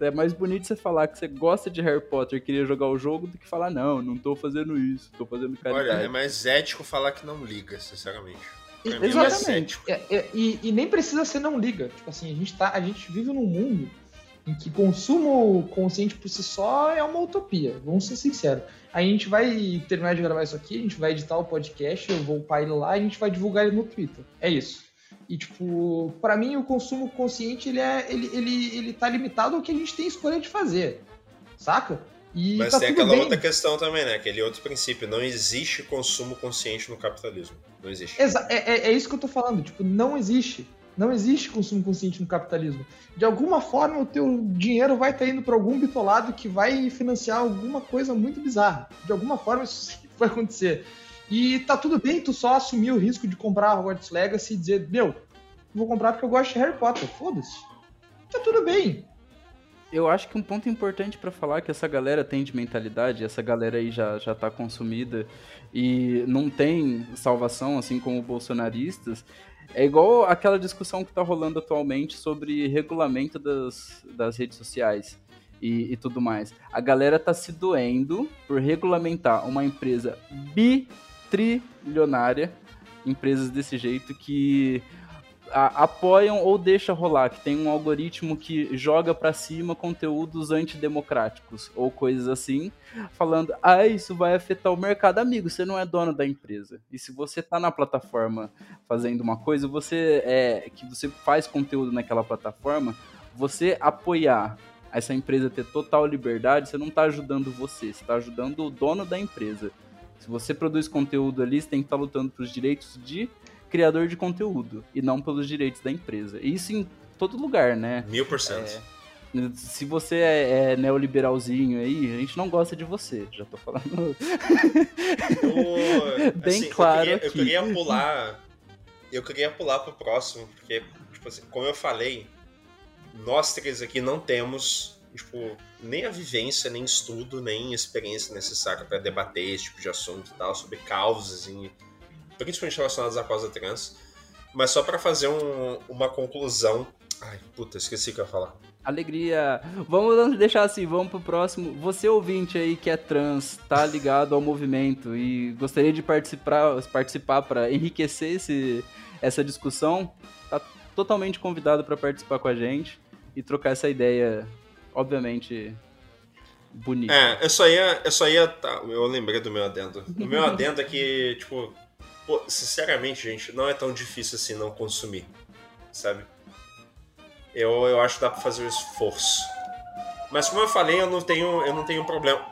É mais bonito você falar que você gosta de Harry Potter e queria jogar o jogo do que falar, não, não tô fazendo isso, tô fazendo caridade. Olha, é mais ético falar que não liga, sinceramente. E, é exatamente. É, é, e, e, nem precisa ser não liga. Tipo assim, a gente, tá, a gente vive num mundo em que consumo consciente por si só é uma utopia, vamos ser sinceros. A gente vai terminar de gravar isso aqui, a gente vai editar o podcast, eu vou upar ele lá e a gente vai divulgar ele no Twitter. É isso. E, tipo, para mim o consumo consciente, ele, é, ele, ele, ele tá limitado ao que a gente tem escolha de fazer, saca? E Mas tá tem aquela bem. outra questão também, né? Aquele outro princípio. Não existe consumo consciente no capitalismo. Não existe. Exa é, é, é isso que eu tô falando. Tipo, não existe. Não existe consumo consciente no capitalismo. De alguma forma, o teu dinheiro vai estar indo para algum bitolado que vai financiar alguma coisa muito bizarra. De alguma forma, isso vai acontecer. E tá tudo bem tu só assumir o risco de comprar Hogwarts Legacy e dizer, meu, vou comprar porque eu gosto de Harry Potter. Foda-se. Tá tudo bem. Eu acho que um ponto importante para falar que essa galera tem de mentalidade, essa galera aí já, já tá consumida e não tem salvação, assim como bolsonaristas, é igual aquela discussão que está rolando atualmente sobre regulamento das, das redes sociais. e, e tudo mais. A galera tá se doendo por regulamentar uma empresa bitrilionária, empresas desse jeito que a, apoiam ou deixa rolar, que tem um algoritmo que joga para cima conteúdos antidemocráticos ou coisas assim, falando, ah, isso vai afetar o mercado. Amigo, você não é dono da empresa. E se você tá na plataforma fazendo uma coisa, você é que você faz conteúdo naquela plataforma, você apoiar essa empresa ter total liberdade, você não tá ajudando você, você tá ajudando o dono da empresa. Se você produz conteúdo ali, você tem que estar tá lutando pelos direitos de criador de conteúdo e não pelos direitos da empresa. Isso em todo lugar, né? Mil por cento. É, se você é, é, neoliberalzinho aí, a gente não gosta de você. Já tô falando. Bem assim, claro. Eu queria, eu queria, pular. Eu queria pular pro próximo, porque, tipo assim, como eu falei, nós três aqui não temos, tipo, nem a vivência, nem estudo, nem experiência necessária para debater esse tipo de assunto e tal, sobre causas em principalmente relacionadas à causa trans. Mas só para fazer um, uma conclusão. Ai, puta, esqueci o que eu ia falar. Alegria. Vamos deixar assim, vamos pro próximo. Você ouvinte aí que é trans, tá ligado ao movimento e gostaria de participar participar para enriquecer esse, essa discussão, tá totalmente convidado para participar com a gente e trocar essa ideia, obviamente, bonita. É, eu só ia, eu só ia, tá, eu lembrei do meu adendo. O meu adendo é que, tipo, Pô, sinceramente, gente, não é tão difícil assim não consumir, sabe? Eu, eu acho que dá pra fazer o um esforço. Mas como eu falei, eu não tenho, eu não tenho problema.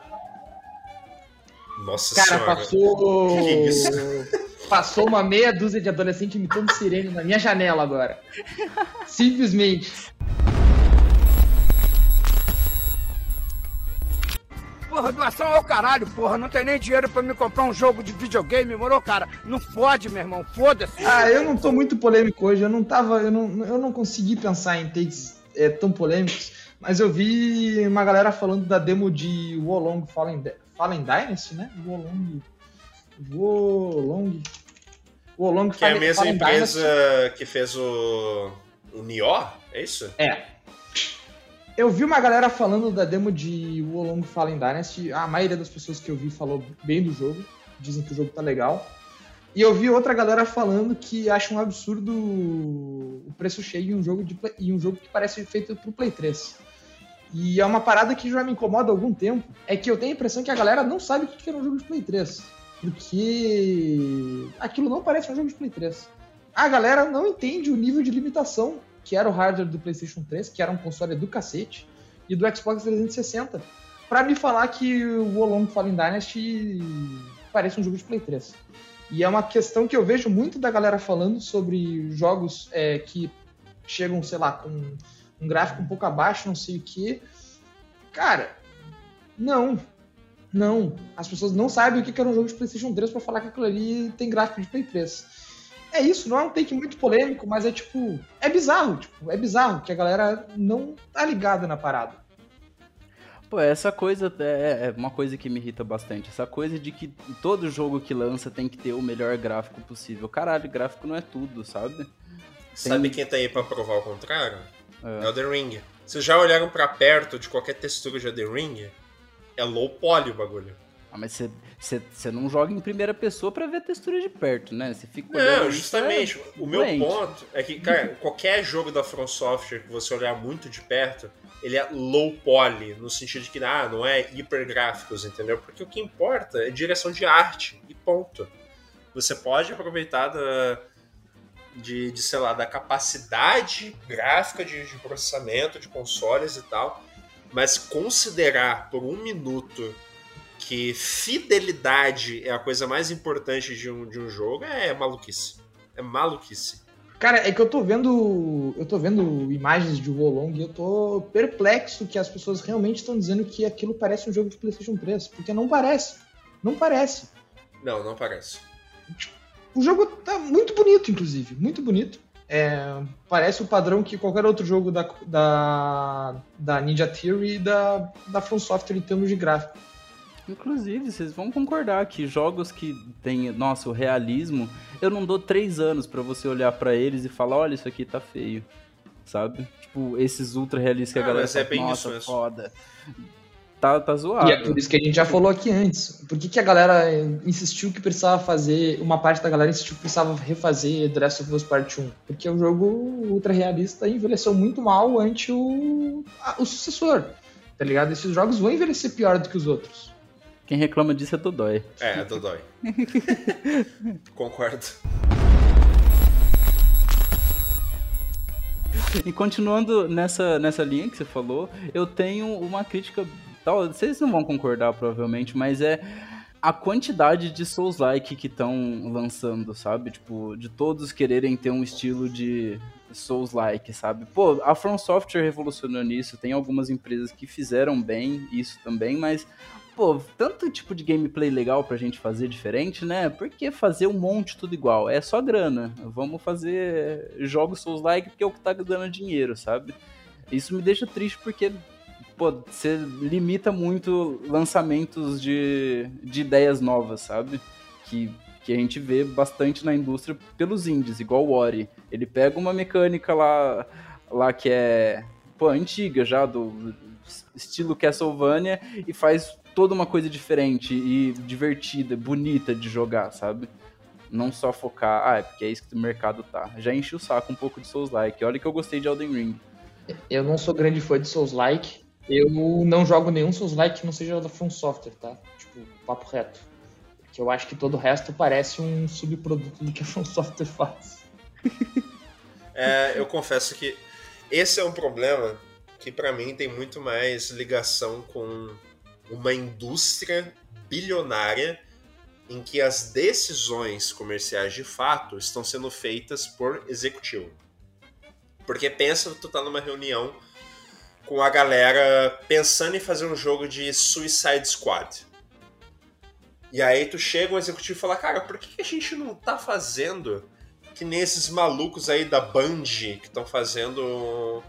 Nossa Cara, senhora. passou. Que isso? Passou uma meia dúzia de adolescente imitando sirene na minha janela agora. Simplesmente. Porra, doação ao caralho, porra. Não tem nem dinheiro pra me comprar um jogo de videogame, moro, cara? Não pode, meu irmão. Foda-se. Ah, eu não tô muito polêmico hoje. Eu não tava. Eu não, eu não consegui pensar em takes é, tão polêmicos. Mas eu vi uma galera falando da demo de Wolong Fallen, Fallen Dynasty, né? Wolong. Wolong. Wolong Que Fallen, é a mesma Fallen empresa Dynasty. que fez o. O Nioh? É isso? É. Eu vi uma galera falando da demo de Wolong Fallen Dynasty. A maioria das pessoas que eu vi falou bem do jogo. Dizem que o jogo tá legal. E eu vi outra galera falando que acha um absurdo o preço cheio em um jogo, de play, em um jogo que parece feito pro Play 3. E é uma parada que já me incomoda há algum tempo. É que eu tenho a impressão que a galera não sabe o que é um jogo de Play 3. Porque aquilo não parece um jogo de Play 3. A galera não entende o nível de limitação que era o hardware do PlayStation 3, que era um console do cacete, e do Xbox 360, para me falar que o Wolong Fallen Dynasty parece um jogo de Play 3. E é uma questão que eu vejo muito da galera falando sobre jogos é, que chegam, sei lá, com um gráfico um pouco abaixo, não sei o que. Cara, não. Não. As pessoas não sabem o que era um jogo de PlayStation 3 para falar que aquilo ali tem gráfico de Play 3 é isso, não é um take muito polêmico, mas é tipo. É bizarro, tipo, é bizarro que a galera não tá ligada na parada. Pô, essa coisa é, é uma coisa que me irrita bastante. Essa coisa de que todo jogo que lança tem que ter o melhor gráfico possível. Caralho, gráfico não é tudo, sabe? Tem... Sabe quem tá aí pra provar o contrário? É. Elden Ring. Vocês já olharam para perto de qualquer textura de Elden Ring? É low poly o bagulho. Ah, mas você não joga em primeira pessoa para ver a textura de perto, né? Você fica Não, justamente. É o meu ponto é que, cara, qualquer jogo da From Software que você olhar muito de perto, ele é low poly, no sentido de que ah, não é hiper gráficos, entendeu? Porque o que importa é direção de arte e ponto. Você pode aproveitar da, de, de sei lá, da capacidade gráfica de, de processamento de consoles e tal, mas considerar por um minuto que fidelidade é a coisa mais importante de um, de um jogo é maluquice. É maluquice. Cara, é que eu tô vendo. Eu tô vendo imagens de Wolong e eu tô perplexo que as pessoas realmente estão dizendo que aquilo parece um jogo de PlayStation 3. Porque não parece. Não parece. Não, não parece. O jogo tá muito bonito, inclusive. Muito bonito. É, parece o padrão que qualquer outro jogo da, da, da Ninja Theory e da, da From Software em termos de gráfico. Inclusive, vocês vão concordar que jogos que tem, nossa, o realismo, eu não dou três anos para você olhar para eles e falar, olha, isso aqui tá feio. sabe? Tipo, esses ultra realistas que a Ah, galera mas é bem nossa, isso mesmo." foda. Tá, tá zoado. E é por isso que a gente já falou aqui antes. Por que, que a galera insistiu que precisava fazer. Uma parte da galera insistiu que precisava refazer The Last of Us Part 1? Porque o jogo ultra realista envelheceu muito mal ante o, a- o sucessor. Tá ligado? Esses jogos vão envelhecer pior do que os outros. Quem reclama disso é Dodói. É, Dodói. Concordo. E continuando nessa, nessa linha que você falou, eu tenho uma crítica. Tal, vocês não vão concordar, provavelmente, mas é a quantidade de Souls-like que estão lançando, sabe? Tipo, de todos quererem ter um estilo de Souls-like, sabe? Pô, a From Software revolucionou nisso, tem algumas empresas que fizeram bem isso também, mas. Pô, tanto tipo de gameplay legal pra gente fazer diferente, né? Por que fazer um monte tudo igual? É só grana. Vamos fazer jogos Souls-like porque é o que tá dando dinheiro, sabe? Isso me deixa triste porque, pô, você limita muito lançamentos de, de ideias novas, sabe? Que, que a gente vê bastante na indústria pelos indies, igual o Ori. Ele pega uma mecânica lá, lá que é, pô, antiga já, do estilo Castlevania, e faz toda uma coisa diferente e divertida, bonita de jogar, sabe? Não só focar, ah, é porque é isso que o mercado tá. Já enchi o saco um pouco de Souls-like. Olha que eu gostei de Elden Ring. Eu não sou grande fã de Souls-like. Eu não jogo nenhum Souls-like que não seja da From Software, tá? Tipo, papo reto. Porque eu acho que todo o resto parece um subproduto do que a From Software faz. É, eu confesso que esse é um problema que pra mim tem muito mais ligação com uma indústria bilionária em que as decisões comerciais de fato estão sendo feitas por executivo. Porque pensa, tu tá numa reunião com a galera pensando em fazer um jogo de Suicide Squad. E aí tu chega um executivo e fala, cara, por que a gente não tá fazendo que nem esses malucos aí da Band que estão fazendo.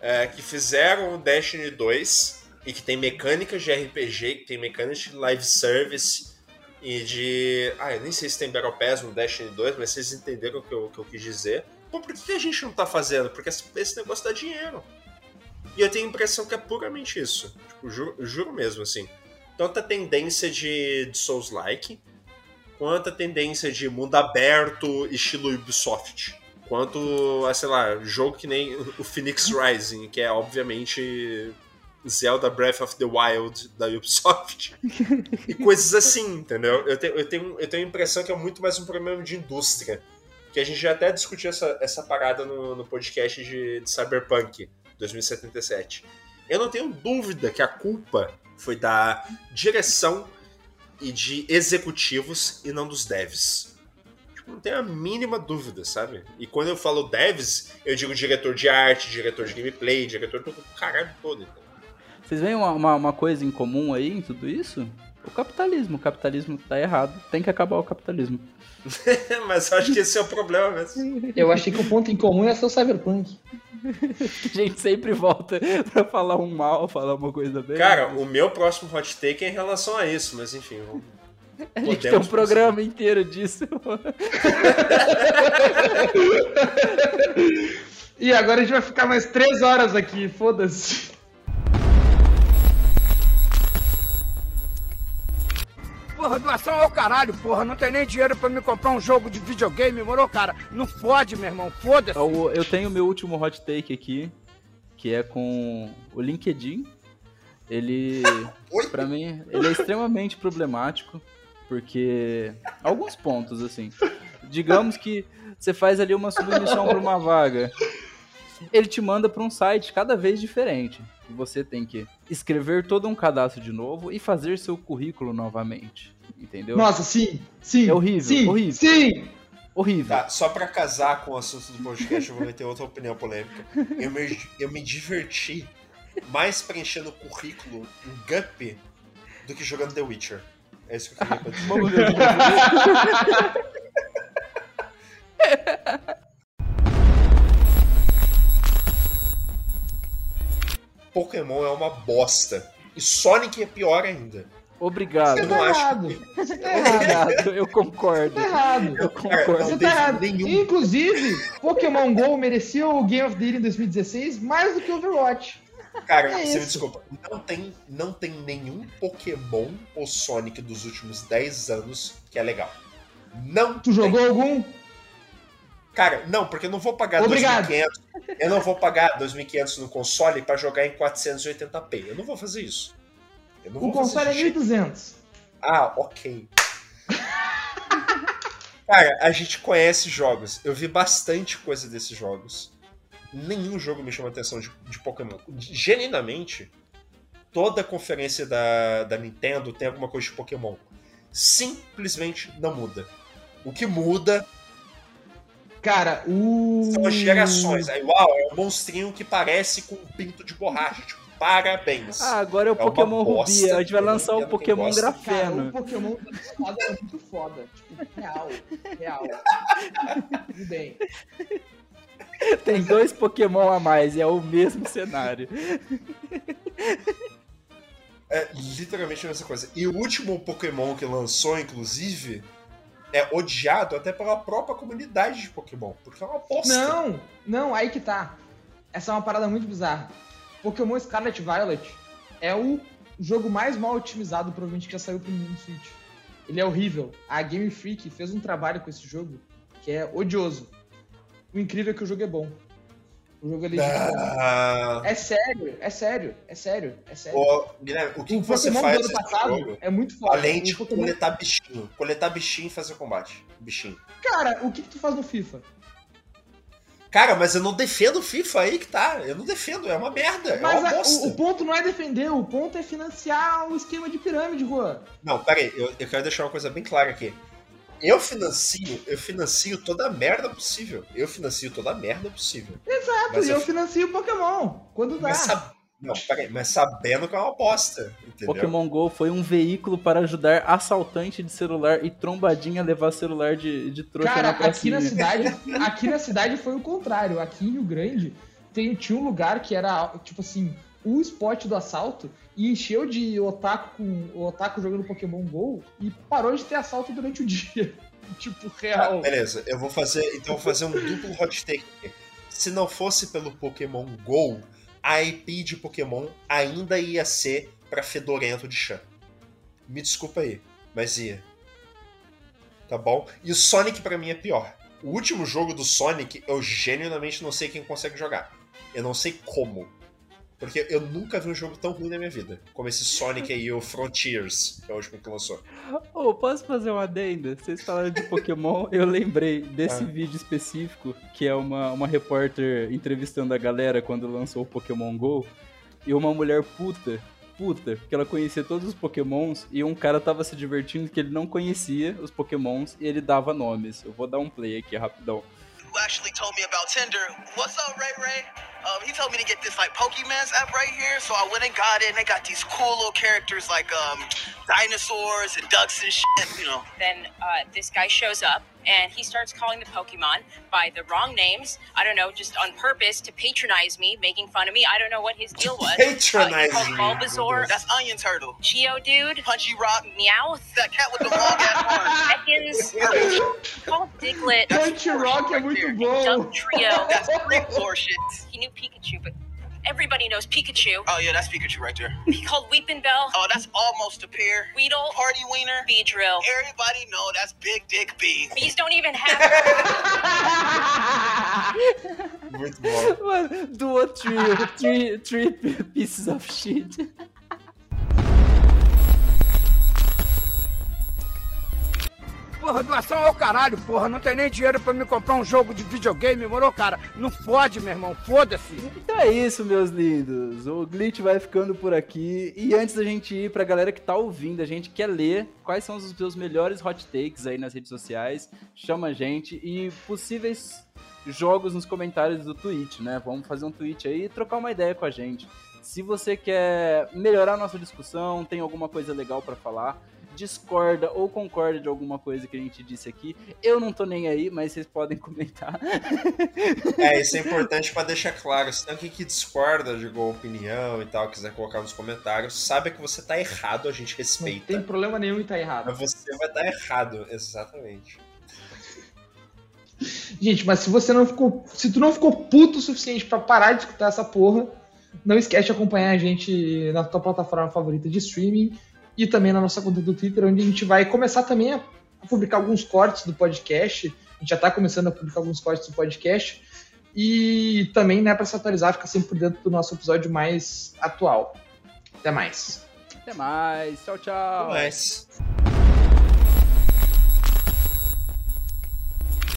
é, que fizeram o Destiny 2 e que tem mecânicas de RPG, que tem mecânicas de live service e de. Ah, eu nem sei se tem Battle Pass no Destiny 2, mas vocês entenderam o que eu, o que eu quis dizer. Pô, por que a gente não tá fazendo? Porque esse, negócio dá dinheiro. E eu tenho a impressão que é puramente isso. Tipo, juro, juro mesmo, assim. Tanto a tendência de, de Souls-like, quanto a tendência de mundo aberto, estilo Ubisoft. Quanto a, sei lá, jogo que nem o Phoenix Rising, que é obviamente Zelda Breath of the Wild da Ubisoft. e coisas assim, entendeu? Eu tenho, eu, tenho, eu tenho a impressão que é muito mais um problema de indústria. Que a gente já até discutiu essa, essa parada no, no podcast de, de Cyberpunk 2077. Eu não tenho dúvida que a culpa foi da direção e de executivos e não dos devs. Tipo, não tenho a mínima dúvida, sabe? E quando eu falo devs, eu digo diretor de arte, diretor de gameplay, diretor do caralho todo. Então. Vocês veem uma, uma, uma coisa em comum aí em tudo isso? O capitalismo. O capitalismo tá errado. Tem que acabar o capitalismo. Mas eu acho que esse é o problema mesmo. Eu achei que o ponto em comum ia ser o Cyberpunk. A gente sempre volta pra falar um mal, falar uma coisa bem. Cara, o meu próximo hot take é em relação a isso, mas enfim, vamos. a gente tem um programa inteiro disso. E agora a gente vai ficar mais três horas aqui, foda-se. Porra, doação ao caralho, porra. Não tem nem dinheiro pra me comprar um jogo de videogame, morou, cara? Não pode, meu irmão. Foda-se. Eu, eu tenho meu último hot take aqui, que é com o LinkedIn. Ele, pra mim, ele é extremamente problemático, porque alguns pontos assim. Digamos que você faz ali uma submissão para uma vaga. Ele te manda para um site cada vez diferente. Você tem que escrever todo um cadastro de novo e fazer seu currículo novamente. Entendeu? Nossa, sim, sim. É horrível, sim, horrível. Sim! Horrível. Tá, só pra casar com o assunto do podcast, eu vou meter outra opinião polêmica. Eu me, eu me diverti mais preenchendo o currículo em Gup do que jogando The Witcher. É isso que eu queria dizer. Pokémon é uma bosta. E Sonic é pior ainda. Obrigado. Você Eu tá acho errado. Você tá errado. Eu concordo. Tá errado. Eu concordo. Você tá errado. nenhum- Inclusive, Pokémon GO merecia o Game of the Year em 2016 mais do que Overwatch. Cara, É você me desculpa. Não tem, não tem nenhum Pokémon ou Sonic dos últimos 10 anos que é legal. Não Tu jogou algum? Cara, não, porque eu não vou pagar Obrigado. 2.500. Eu não vou pagar 2.500 no console pra jogar em 480p. Eu não vou fazer isso. Eu não O console é de jeito- 1200. Ah, ok. Cara, a gente conhece jogos. Eu vi bastante coisa desses jogos. Nenhum jogo me chama atenção de, de Pokémon. Genuinamente, toda conferência da, da Nintendo tem alguma coisa de Pokémon. Simplesmente não muda. O que muda Cara, o. são as gerações. Aí, uau, é um monstrinho que parece com um pinto de borracha. Tipo, parabéns. Ah, agora é o É Pokémon Rubi. A gente vai lançar o Pokémon. Cara, Grafeno. o Pokémon da espada é muito foda. Tipo, real. Real. Tudo bem. Tem dois Pokémon a mais e é o mesmo cenário. É literalmente a mesma coisa. E o último Pokémon que lançou, inclusive, é odiado até pela própria comunidade de Pokémon. Porque é uma bosta. Não, não, aí que tá. Essa é uma parada muito bizarra. Pokémon Scarlet Violet é o jogo mais mal otimizado, provavelmente, que já saiu pro Nintendo Switch. Ele é horrível. A Game Freak fez um trabalho com esse jogo que é odioso. O incrível é que o jogo é bom. O jogo é legítimo. Ah, É sério, é sério, é sério, é sério. ô, Guilherme, o que, o que você Pokémon faz do ano passado jogo? é muito foda. Além de Pokémon- coletar bichinho. Coletar bichinho e fazer combate. Bichinho. Cara, o que, que tu faz no FIFA? Cara, mas eu não defendo o FIFA aí que tá. Eu não defendo, é uma merda. É Mas uma a- bosta. o, o ponto não é defender, o ponto é financiar o esquema de pirâmide, Juan. Não, peraí, eu, eu quero deixar uma coisa bem clara aqui. Eu financio, eu financio toda a merda possível. Eu financio toda a merda possível. Exato, Mas e eu- eu financio o Pokémon. Quando dá. Mas, sab... não, peraí, mas sabendo que é uma bosta, entendeu? Pokémon GO foi um veículo para ajudar assaltante de celular e trombadinha a levar celular de, de trouxa Cara, na aqui pracinha. na cidade, aqui na cidade foi o contrário. Aqui em Rio Grande tem, tinha um lugar que era, tipo assim, o spot do assalto e encheu de otaku com otaku jogando Pokémon GO e parou de ter assalto durante o dia. tipo, real. beleza, eu vou fazer. Então vou fazer um duplo hot take. Se não fosse pelo Pokémon GO, a IP de Pokémon ainda ia ser pra Fedorento de Chan. Me desculpa aí, mas ia. Tá bom? E o Sonic pra mim é pior. O último jogo do Sonic, eu genuinamente não sei quem consegue jogar. Eu não sei como. Porque eu nunca vi um jogo tão ruim na minha vida. Como esse Sonic aí, o Frontiers, que é o último que lançou. Ô, posso fazer uma adenda? Vocês falaram de Pokémon, eu lembrei desse Ah. vídeo específico, que é uma, uma repórter entrevistando a galera quando lançou o Pokémon GO, e uma mulher puta, puta, que ela conhecia todos os Pokémons, e um cara tava se divertindo que ele não conhecia os Pokémons, e ele dava nomes. Eu vou dar um play aqui, rapidão. who actually told me about Tinder. What's up, Ray Ray? Um, he told me to get this like Pokemon's app right here, so I went and got it. And they got these cool little characters like um, dinosaurs and ducks and shit. You know, then uh, this guy shows up and he starts calling the Pokemon by the wrong names. I don't know, just on purpose to patronize me, making fun of me. I don't know what his deal was. Patronize uh, me. called Bulbasaur, that's Onion Turtle, Geodude, Punchy Rock, Meowth, that cat with the long ass horns. Ekans, called Diglett, Punch Rock é muito bom. Dump Trio. That's creep floor shit. He knew Pikachu, but everybody knows Pikachu. Oh yeah, that's Pikachu right there. He called Weeping Bell, Oh, that's almost a pair. Weedle, Party Wiener. Beedrill. Everybody know that's Big Dick B. Bees don't even have Muito bom. Mano, doou three, three, three pieces of shit. Porra, doação ao caralho, porra. Não tem nem dinheiro pra me comprar um jogo de videogame, morou, cara? Não fode, meu irmão, foda-se. Então é isso, meus lindos. O Glitch vai ficando por aqui. E antes da gente ir pra galera que tá ouvindo, a gente quer ler quais são os seus melhores hot takes aí nas redes sociais. Chama a gente e possíveis jogos nos comentários do Twitch, né? Vamos fazer um tweet aí e trocar uma ideia com a gente. Se você quer melhorar nossa discussão, tem alguma coisa legal pra falar, discorda ou concorda de alguma coisa que a gente disse aqui. Eu não tô nem aí, mas vocês podem comentar. É, isso é importante para deixar claro. Se tem alguém que discorda de alguma opinião e tal, quiser colocar nos comentários, saiba que você tá errado, a gente Não respeita. tem problema nenhum em estar errado. Mas você vai estar errado, exatamente. Gente, mas se você não ficou. Se tu não ficou puto o suficiente pra parar de escutar essa porra, não esquece de acompanhar a gente na tua plataforma favorita de streaming e também na nossa conta do Twitter, onde a gente vai começar também a publicar alguns cortes do podcast. A gente já tá começando a publicar alguns cortes do podcast. E também, né, pra se atualizar, ficar sempre por dentro do nosso episódio mais atual. Até mais. Até mais. Tchau, tchau. Mas.